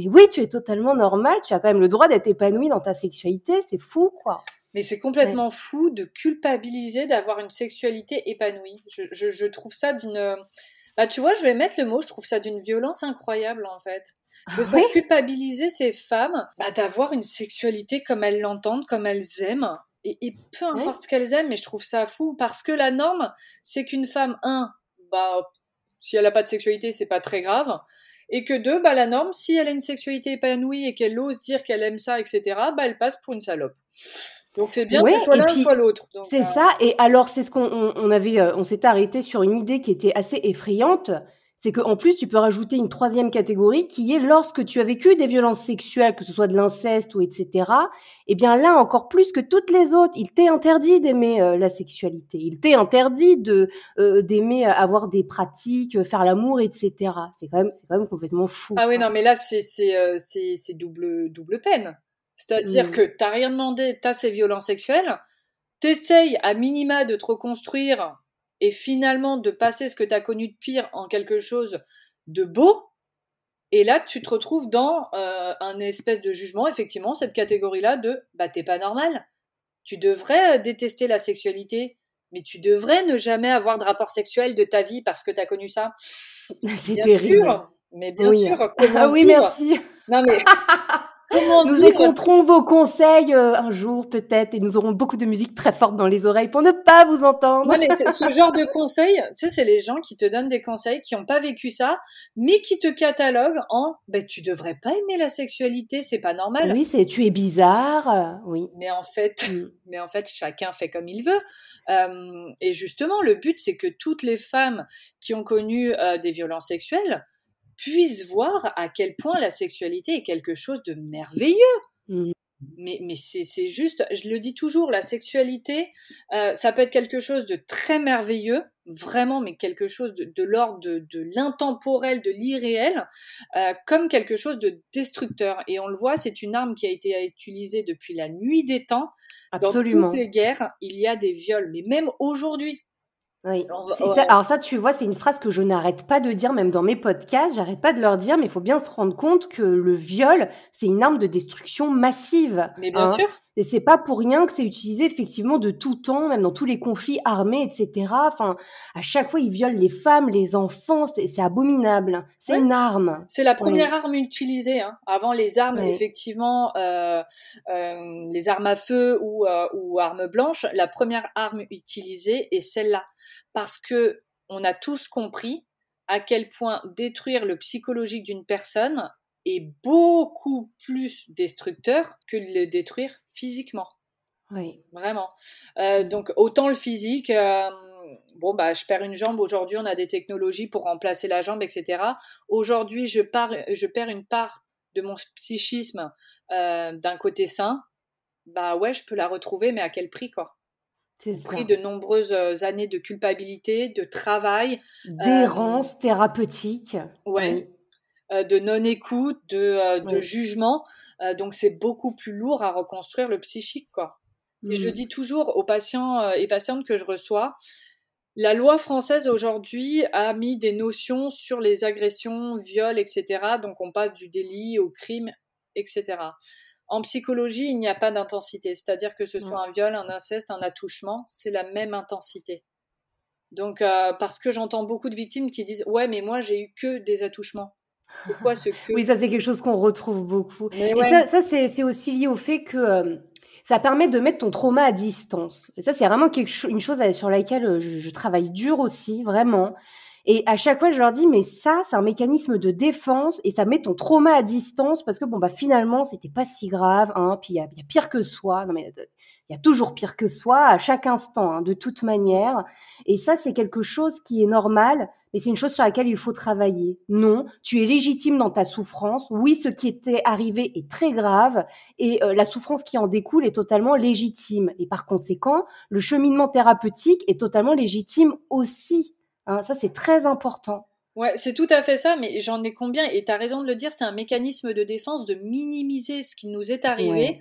mais oui, tu es totalement normal, tu as quand même le droit d'être épanoui dans ta sexualité, c'est fou, quoi. Mais c'est complètement fou de culpabiliser d'avoir une sexualité épanouie. Je, trouve ça d'une... Bah, tu vois, je vais mettre le mot, je trouve ça d'une violence incroyable, en fait. De ah culpabiliser ces femmes bah, d'avoir une sexualité comme elles l'entendent, comme elles aiment. Et, peu importe ce qu'elles aiment, mais je trouve ça fou parce que la norme, c'est qu'une femme, un, bah, si elle n'a pas de sexualité, c'est pas très grave et que deux, bah, la norme, si elle a une sexualité épanouie et qu'elle ose dire qu'elle aime ça, etc., bah, elle passe pour une salope. Donc c'est bien, c'est soit l'un, soit l'autre. C'est euh, ça. Et alors, c'est ce qu'on on, avait, euh, on s'était arrêté sur une idée qui était assez effrayante c'est qu'en plus, tu peux rajouter une troisième catégorie qui est lorsque tu as vécu des violences sexuelles, que ce soit de l'inceste ou etc. Eh bien là, encore plus que toutes les autres, il t'est interdit d'aimer euh, la sexualité. Il t'est interdit de euh, d'aimer avoir des pratiques, faire l'amour, etc. C'est quand même c'est quand même complètement fou. Ah oui, non, mais là c'est c'est euh, c'est double double peine. C'est-à-dire mmh. que t'as rien demandé, t'as ces violences sexuelles, t'essayes à minima de te reconstruire et finalement de passer ce que tu as connu de pire en quelque chose de beau. Et là, tu te retrouves dans euh, un espèce de jugement, effectivement, cette catégorie-là de bah t'es pas normal. Tu devrais euh, détester la sexualité, mais tu devrais ne jamais avoir de rapport sexuel de ta vie parce que tu as connu ça. [laughs] C'est terrible. Sûr, mais bien sûr. [laughs] Ah oui, merci. Non mais [laughs] nous écouterons vos conseils euh, un jour peut-être et nous aurons beaucoup de musique très forte dans les oreilles pour ne pas vous entendre. Non mais [laughs] ce genre de conseils, tu sais, c'est les gens qui te donnent des conseils qui n'ont pas vécu ça, mais qui te cataloguent en ben tu devrais pas aimer la sexualité, c'est pas normal. Oui, c'est tu es bizarre, euh, oui. Mais en fait, mm. [laughs] mais en fait chacun fait comme il veut. Euh, et justement, le but c'est que toutes les femmes qui ont connu des violences sexuelles puissent voir à quel point la sexualité est quelque chose de merveilleux. Mmh. Mais, mais c'est juste, je le dis toujours, la sexualité, euh, ça peut être quelque chose de très merveilleux, vraiment, mais quelque chose de, l'ordre de, l'intemporel, de l'irréel, euh, comme quelque chose de destructeur. Et on le voit, c'est une arme qui a été utilisée depuis la nuit des temps. Absolument. Dans toutes les guerres, il y a des viols, mais même aujourd'hui. Oui. Alors, ça, tu vois, c'est une phrase que je n'arrête pas de dire, même dans mes podcasts, j'arrête pas de leur dire, mais il faut bien se rendre compte que le viol, c'est une arme de destruction massive. Mais bien hein. sûr. Et c'est pas pour rien que c'est utilisé effectivement de tout temps, même dans tous les conflits armés, etc. Enfin, à chaque fois, ils violent les femmes, les enfants, c'est abominable. C'est une arme. C'est la première arme utilisée. Hein. Avant les armes, effectivement, euh, euh, les armes à feu ou, euh, ou armes blanches, la première arme utilisée est celle-là, parce que on a tous compris à quel point détruire le psychologique d'une personne est beaucoup plus destructeur que de le détruire physiquement. Oui. Vraiment. Euh, donc autant le physique, euh, bon bah je perds une jambe aujourd'hui, on a des technologies pour remplacer la jambe, etc. Aujourd'hui je, je perds une part de mon psychisme euh, d'un côté sain, bah ouais je peux la retrouver, mais à quel prix quoi? C'est au prix de nombreuses années de culpabilité, de travail, d'errance thérapeutique. Ouais. Euh, de non-écoute, de, euh, jugement. Euh, donc c'est beaucoup plus lourd à reconstruire le psychique, quoi. Et je le mmh. dis toujours aux patients et patientes que je reçois, la loi française aujourd'hui a mis des notions sur les agressions, viols, etc. Donc on passe du délit au crime, etc. En psychologie, il n'y a pas d'intensité. C'est-à-dire que ce soit un viol, un inceste, un attouchement, c'est la même intensité. Donc, parce que j'entends beaucoup de victimes qui disent Ouais, mais moi, j'ai eu que des attouchements. Oui, ça c'est quelque chose qu'on retrouve beaucoup. et ça, ça c'est aussi lié au fait que euh, ça permet de mettre ton trauma à distance. Et ça c'est vraiment quelque une chose sur laquelle euh, je, travaille dur aussi, vraiment. Et à chaque fois, je leur dis, mais ça, c'est un mécanisme de défense et ça met ton trauma à distance parce que bon bah finalement, c'était pas si grave. Hein, puis il y, a pire que soi. Non mais il y a toujours pire que soi à chaque instant, hein, de toute manière. Et ça, c'est quelque chose qui est normal, mais c'est une chose sur laquelle il faut travailler. Non, tu es légitime dans ta souffrance. Oui, ce qui était arrivé est très grave et euh, la souffrance qui en découle est totalement légitime. Et par conséquent, le cheminement thérapeutique est totalement légitime aussi. Hein, ça, c'est très important. Ouais, c'est tout à fait ça, mais j'en ai combien? Et tu as raison de le dire, c'est un mécanisme de défense de minimiser ce qui nous est arrivé.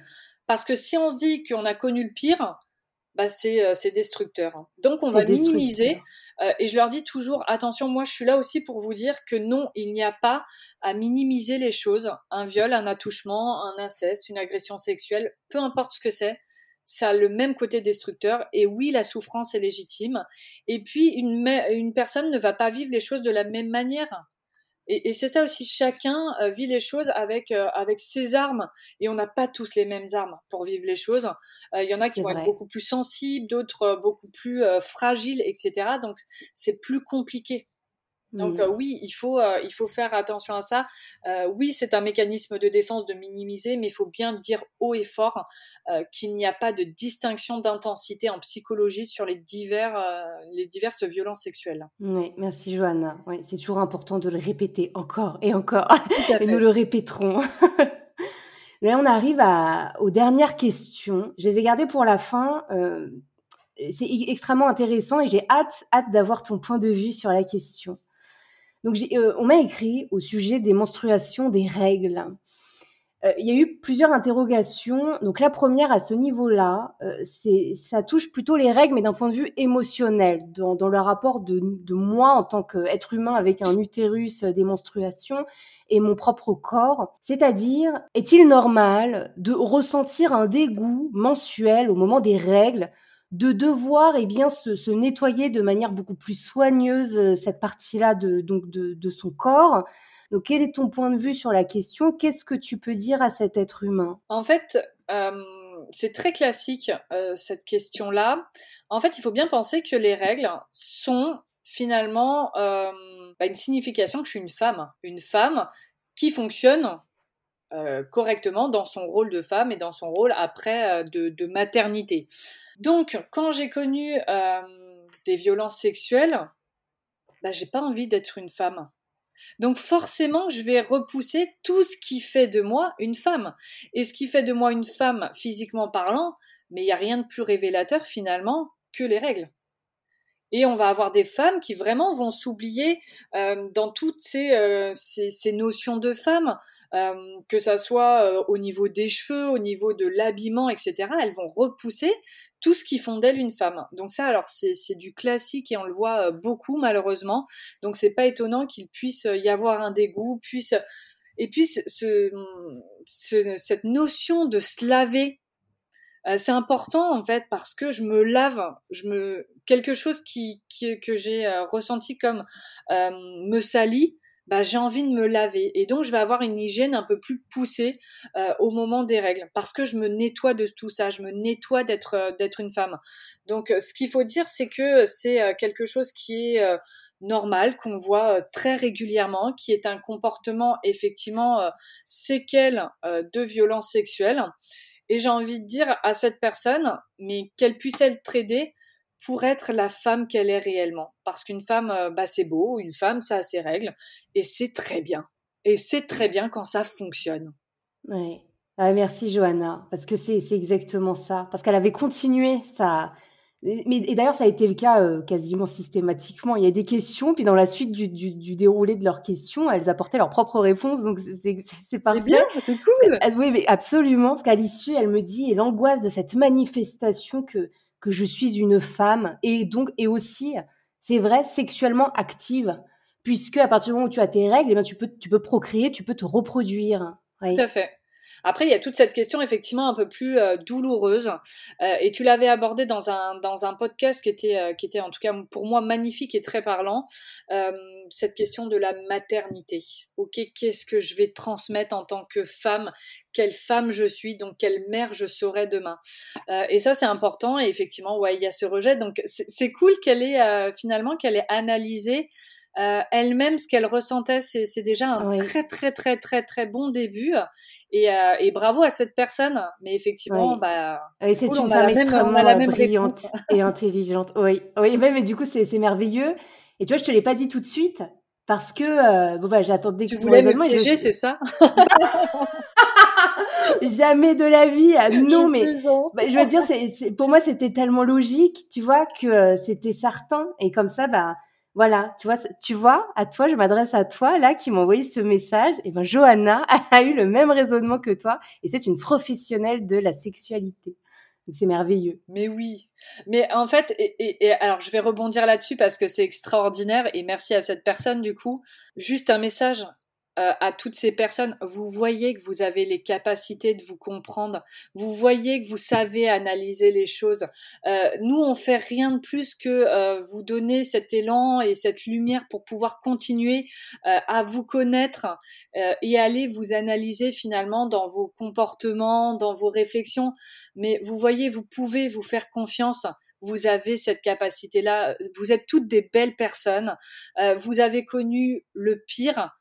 Parce que si on se dit qu'on a connu le pire, bah c'est euh, destructeur. Hein. Donc on va minimiser. Euh, et je leur dis toujours, attention, moi je suis là aussi pour vous dire que non, il n'y a pas à minimiser les choses. Un viol, un attouchement, un inceste, une agression sexuelle, peu importe ce que c'est, ça a le même côté destructeur. Et oui, la souffrance est légitime. Et puis, une, une personne ne va pas vivre les choses de la même manière. Et, c'est ça aussi, chacun euh, vit les choses avec euh, avec ses armes, et on n'a pas tous les mêmes armes pour vivre les choses. Euh, il y en a qui vont être beaucoup plus sensibles, d'autres beaucoup plus fragiles, etc. Donc c'est plus compliqué. Donc mmh. oui, il faut il faut faire attention à ça. oui, c'est un mécanisme de défense de minimiser, mais il faut bien dire haut et fort qu'il n'y a pas de distinction d'intensité en psychologie sur les divers les diverses violences sexuelles. Oui, merci Johanna. Oui, c'est toujours important de le répéter encore et encore, [laughs] et nous le répéterons. [laughs] Mais on arrive à, aux dernières questions. Je les ai gardées pour la fin. c'est extrêmement intéressant et j'ai hâte, hâte d'avoir ton point de vue sur la question. Donc, euh, on m'a écrit au sujet des menstruations, des règles. Euh, il y a eu plusieurs interrogations. Donc, la première à ce niveau-là, euh, ça touche plutôt les règles, mais d'un point de vue émotionnel, dans, dans le rapport de, de moi en tant qu'être humain avec un utérus, des menstruations et mon propre corps. C'est-à-dire, est-il normal de ressentir un dégoût mensuel au moment des règles de devoir eh bien se, nettoyer de manière beaucoup plus soigneuse euh, cette partie-là de, donc de, son corps. Donc, quel est ton point de vue sur la question? Qu'est-ce que tu peux dire à cet être humain? En fait, euh, c'est très classique euh, cette question-là. En fait, il faut bien penser que les règles sont finalement bah, une signification que je suis une femme, une femme qui fonctionne euh, correctement dans son rôle de femme et dans son rôle après euh, de, maternité. Donc, quand j'ai connu euh, des violences sexuelles, bah, j'ai pas envie d'être une femme. Donc forcément, je vais repousser tout ce qui fait de moi une femme. Et ce qui fait de moi une femme physiquement parlant, mais il n'y a rien de plus révélateur finalement que les règles. Et on va avoir des femmes qui vraiment vont s'oublier euh, dans toutes ces, euh, ces, ces, notions de femmes, euh, que ça soit euh, au niveau des cheveux, au niveau de l'habillement, etc. Elles vont repousser tout ce qui font d'elle une femme. Donc ça, alors c'est du classique et on le voit euh, beaucoup malheureusement. Donc c'est pas étonnant qu'il puisse y avoir un dégoût, puisse et puis ce, ce, cette notion de se laver euh, c'est important en fait parce que je me lave, je me quelque chose qui, que j'ai euh, ressenti comme euh, me salit, bah, j'ai envie de me laver et donc je vais avoir une hygiène un peu plus poussée au moment des règles parce que je me nettoie de tout ça, je me nettoie d'être d'être une femme. Donc ce qu'il faut dire c'est que c'est quelque chose qui est normal qu'on voit très régulièrement, qui est un comportement effectivement séquel de violence sexuelle et j'ai envie de dire à cette personne, mais qu'elle puisse être aidée pour être la femme qu'elle est réellement. Parce qu'une femme, euh, bah, c'est beau, une femme, ça a ses règles, et c'est très bien. Et c'est très bien quand ça fonctionne. Oui. Ah, merci Johanna, parce que c'est exactement ça. Parce qu'elle avait continué ça mais, et d'ailleurs, ça a été le cas euh, quasiment systématiquement. Il y a des questions, puis dans la suite du, du, du, déroulé de leurs questions, elles apportaient leurs propres réponses. Donc c'est parfait. C'est bien, c'est cool. oui, mais absolument. Parce qu'à l'issue, elle me dit, et l'angoisse de cette manifestation que, que je suis une femme, et donc, et aussi, c'est vrai, sexuellement active, puisque à partir du moment où tu as tes règles, eh bien, tu, peux, tu peux procréer, tu peux te reproduire. Oui. Tout à fait. Après, il y a toute cette question effectivement un peu plus euh, douloureuse, euh, et tu l'avais abordé dans un dans un podcast qui était euh, qui était en tout cas pour moi magnifique et très parlant. cette question de la maternité. Ok, qu'est-ce que je vais transmettre en tant que femme? Quelle femme je suis? Donc quelle mère je serai demain? Et ça c'est important. Et effectivement, ouais, il y a ce rejet. Donc c'est cool qu'elle ait finalement qu'elle ait analysé euh, elle-même ce qu'elle ressentait, c'est déjà un très très très très très bon début. Et, euh, et bravo à cette personne. Mais effectivement, bah, c'est une femme extrêmement euh, brillante [laughs] et intelligente. Oui, oui, mais du coup c'est merveilleux. Et tu vois, je te l'ai pas dit tout de suite parce que euh, bon bah j'attendais que tu voulais me piéger, c'est ça? [laughs] Jamais de la vie. [laughs] Non, mais bah, je veux dire, c'est pour moi c'était tellement logique, tu vois, que c'était certain. Et comme ça, bah voilà, tu vois, tu vois, à toi, je m'adresse à toi, là, qui m'a envoyé ce message. Et ben, Johanna [laughs] a eu le même raisonnement que toi, et c'est une professionnelle de la sexualité. C'est merveilleux. Mais oui. Mais en fait, et alors je vais rebondir là-dessus parce que c'est extraordinaire et merci à cette personne du coup. Juste un message euh, à toutes ces personnes, vous voyez que vous avez les capacités de vous comprendre, vous voyez que vous savez analyser les choses. Euh, nous, on fait rien de plus que euh, vous donner cet élan et cette lumière pour pouvoir continuer à vous connaître et aller vous analyser finalement dans vos comportements, dans vos réflexions. Mais vous voyez, vous pouvez vous faire confiance vous avez cette capacité-là. Vous êtes toutes des belles personnes. vous avez connu le pire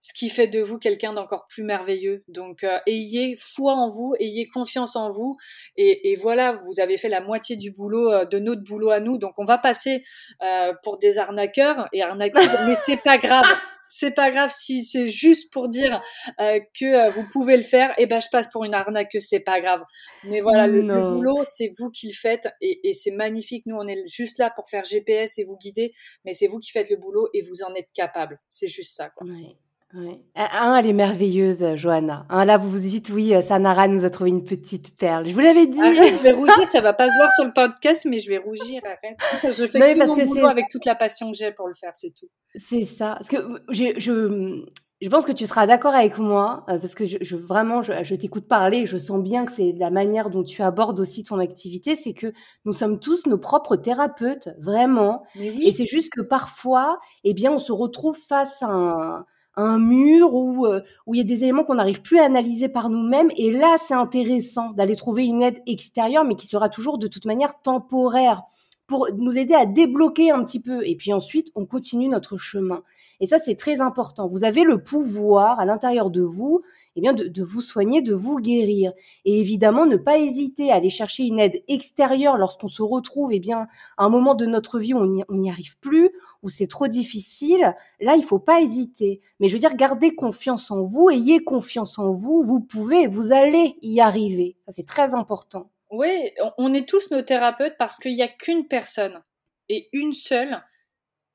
ce qui fait de vous quelqu'un d'encore plus merveilleux. Donc, euh, ayez foi en vous, ayez confiance en vous, et, et, voilà, vous avez fait la moitié du boulot, euh, de notre boulot à nous. Donc, on va passer euh, pour des arnaqueurs et arnaqueurs, [laughs] mais c'est pas grave. C'est pas grave si c'est juste pour dire que vous pouvez le faire. Et eh ben, je passe pour une arnaque, c'est pas grave. Mais voilà, le, boulot, c'est vous qui le faites, et, et c'est magnifique. Nous, on est juste là pour faire GPS et vous guider, mais c'est vous qui faites le boulot et vous en êtes capable. C'est juste ça, quoi. Ouais. Un, elle est merveilleuse, Johanna. Un, là, vous vous dites, oui, euh, Sanara nous a trouvé une petite perle. Je vous l'avais dit. je vais rougir, ça va pas se voir sur le podcast, mais je vais rougir, arrête. Je fais tout parce mon que boulot avec toute la passion que j'ai pour le faire, c'est tout. C'est ça. Parce que je, je, je pense que tu seras d'accord avec moi, euh, parce que je, je vraiment, je, je t'écoute parler, je sens bien que c'est la manière dont tu abordes aussi ton activité, c'est que nous sommes tous nos propres thérapeutes, vraiment. Oui. Et c'est juste que parfois, eh bien, on se retrouve face à un un mur où euh, où il y a des éléments qu'on n'arrive plus à analyser par nous-mêmes. Et là c'est intéressant d'aller trouver une aide extérieure mais qui sera toujours de toute manière temporaire pour nous aider à débloquer un petit peu. Et puis ensuite on continue notre chemin. Et ça c'est très important. Vous avez le pouvoir à l'intérieur de vous eh bien de, vous soigner, de vous guérir. Et évidemment, ne pas hésiter à aller chercher une aide extérieure lorsqu'on se retrouve eh bien, à un moment de notre vie où on n'y arrive plus, où c'est trop difficile. Là, il faut pas hésiter. Mais je veux dire, gardez confiance en vous, ayez confiance en vous. Vous pouvez, vous allez y arriver. C'est très important. Oui, on est tous nos thérapeutes parce qu'il n'y a qu'une personne et une seule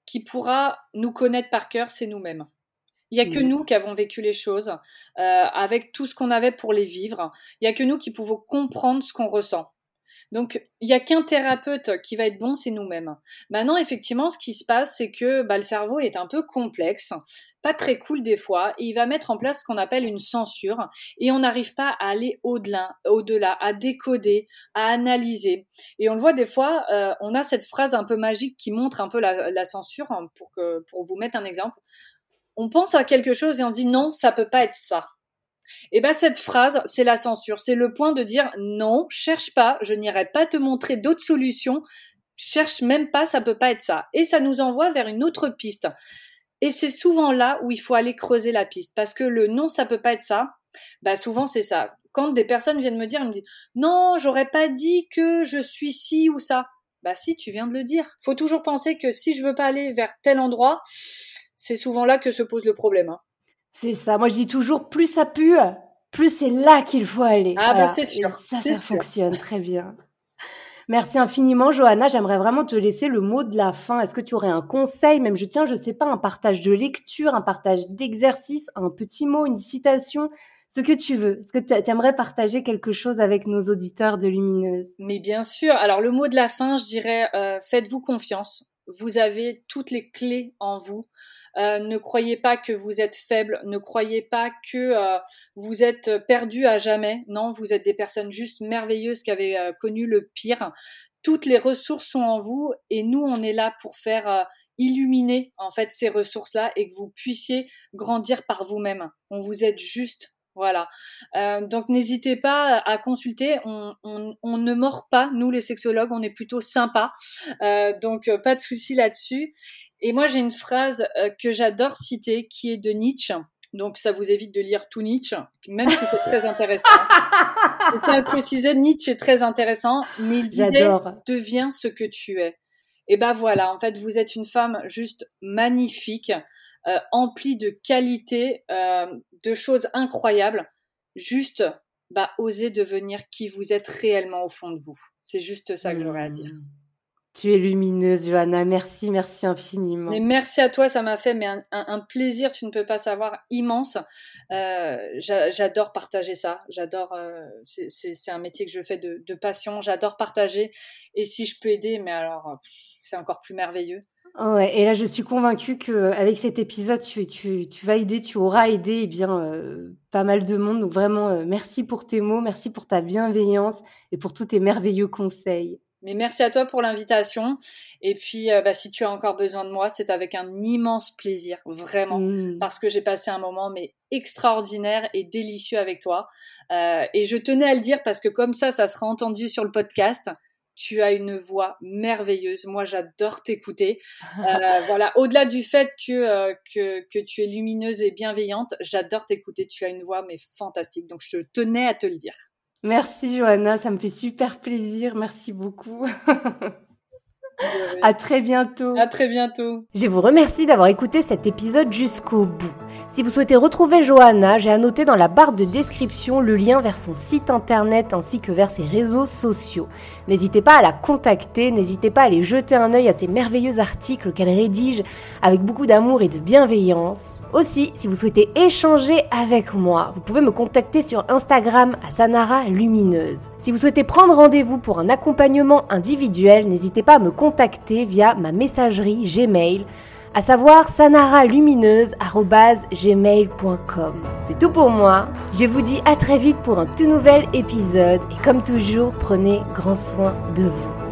qui pourra nous connaître par cœur, c'est nous-mêmes. Il n'y a que mmh. nous qui avons vécu les choses euh, avec tout ce qu'on avait pour les vivre. Il n'y a que nous qui pouvons comprendre ce qu'on ressent. Donc, il n'y a qu'un thérapeute qui va être bon, c'est nous-mêmes. Maintenant, effectivement, ce qui se passe, c'est que bah, le cerveau est un peu complexe, pas très cool des fois, et il va mettre en place ce qu'on appelle une censure, et on n'arrive pas à aller au-delà, au-delà, à décoder, à analyser. Et on le voit des fois, euh, on a cette phrase un peu magique qui montre un peu la, censure, hein, pour, que, pour vous mettre un exemple. On pense à quelque chose et on dit non, ça peut pas être ça. Et eh ben cette phrase, c'est la censure, c'est le point de dire non, cherche pas, je n'irai pas te montrer d'autres solutions, cherche même pas, ça peut pas être ça. Et ça nous envoie vers une autre piste. Et c'est souvent là où il faut aller creuser la piste, parce que le non, ça peut pas être ça. Bah souvent c'est ça. Quand des personnes viennent me dire, ils me disent non, j'aurais pas dit que je suis ci ou ça. Bah si, tu viens de le dire. Faut toujours penser que si je veux pas aller vers tel endroit, c'est souvent là que se pose le problème. Hein. C'est ça. Moi, je dis toujours, plus ça pue, plus c'est là qu'il faut aller. Ah, ben c'est sûr. ça, ça fonctionne très bien. Merci infiniment, Johanna. J'aimerais vraiment te laisser le mot de la fin. Est-ce que tu aurais un conseil, même je tiens, je sais pas, un partage de lecture, un partage d'exercice, un petit mot, une citation, ce que tu veux. Est-ce que tu aimerais partager quelque chose avec nos auditeurs de Lumineuse? Mais bien sûr. Alors le mot de la fin, je dirais, euh, faites-vous confiance. Vous avez toutes les clés en vous. Euh, ne croyez pas que vous êtes faible, ne croyez pas que euh, vous êtes perdu à jamais. Non, vous êtes des personnes juste merveilleuses qui avaient euh, connu le pire. Toutes les ressources sont en vous et nous, on est là pour faire illuminer en fait ces ressources-là et que vous puissiez grandir par vous-même. On vous aide juste voilà. Euh, donc n'hésitez pas à consulter. On, on, on, ne mord pas, nous les sexologues, on est plutôt sympa. Euh, donc pas de souci là-dessus. Et moi, j'ai une phrase euh, que j'adore citer qui est de Nietzsche. Donc, ça vous évite de lire tout Nietzsche, même si c'est très intéressant. Je tiens à préciser, Nietzsche est très intéressant, mais il disait « deviens ce que tu es ». Et ben voilà, en fait, vous êtes une femme juste magnifique, euh, emplie de qualités, euh, de choses incroyables. Juste, bah, osez devenir qui vous êtes réellement au fond de vous. C'est juste ça que j'aurais à dire. Mmh. Tu es lumineuse, Johanna. Merci, merci infiniment. Mais merci à toi, ça m'a fait mais un, plaisir, tu ne peux pas savoir, immense. Euh, j'adore partager ça. J'adore. Euh, c'est un métier que je fais de, passion. J'adore partager. Et si je peux aider, mais alors, c'est encore plus merveilleux. Ouais, et là, je suis convaincue qu'avec cet épisode, tu, tu, tu, vas aider, tu auras aidé eh bien, euh, pas mal de monde. Donc vraiment, merci pour tes mots, merci pour ta bienveillance et pour tous tes merveilleux conseils. Mais merci à toi pour l'invitation. Et puis, euh, bah, si tu as encore besoin de moi, c'est avec un immense plaisir, vraiment, mmh. parce que j'ai passé un moment mais extraordinaire et délicieux avec toi. Euh, et je tenais à le dire parce que comme ça, ça sera entendu sur le podcast. Tu as une voix merveilleuse. Moi, j'adore t'écouter. [laughs] Euh, voilà. Au-delà du fait que, que, que tu es lumineuse et bienveillante, j'adore t'écouter. Tu as une voix mais fantastique. Donc, je tenais à te le dire. Merci Johanna, ça me fait super plaisir. Merci beaucoup. [laughs] À très bientôt. À très bientôt. Je vous remercie d'avoir écouté cet épisode jusqu'au bout. Si vous souhaitez retrouver Johanna, j'ai annoté dans la barre de description le lien vers son site internet ainsi que vers ses réseaux sociaux. N'hésitez pas à la contacter, n'hésitez pas à aller jeter un œil à ses merveilleux articles qu'elle rédige avec beaucoup d'amour et de bienveillance. Aussi, si vous souhaitez échanger avec moi, vous pouvez me contacter sur Instagram à Sanara Lumineuse. Si vous souhaitez prendre rendez-vous pour un accompagnement individuel, n'hésitez pas à me contacter via ma messagerie Gmail, à savoir sanaralumineuse.gmail.com. C'est tout pour moi. Je vous dis à très vite pour un tout nouvel épisode et comme toujours, prenez grand soin de vous.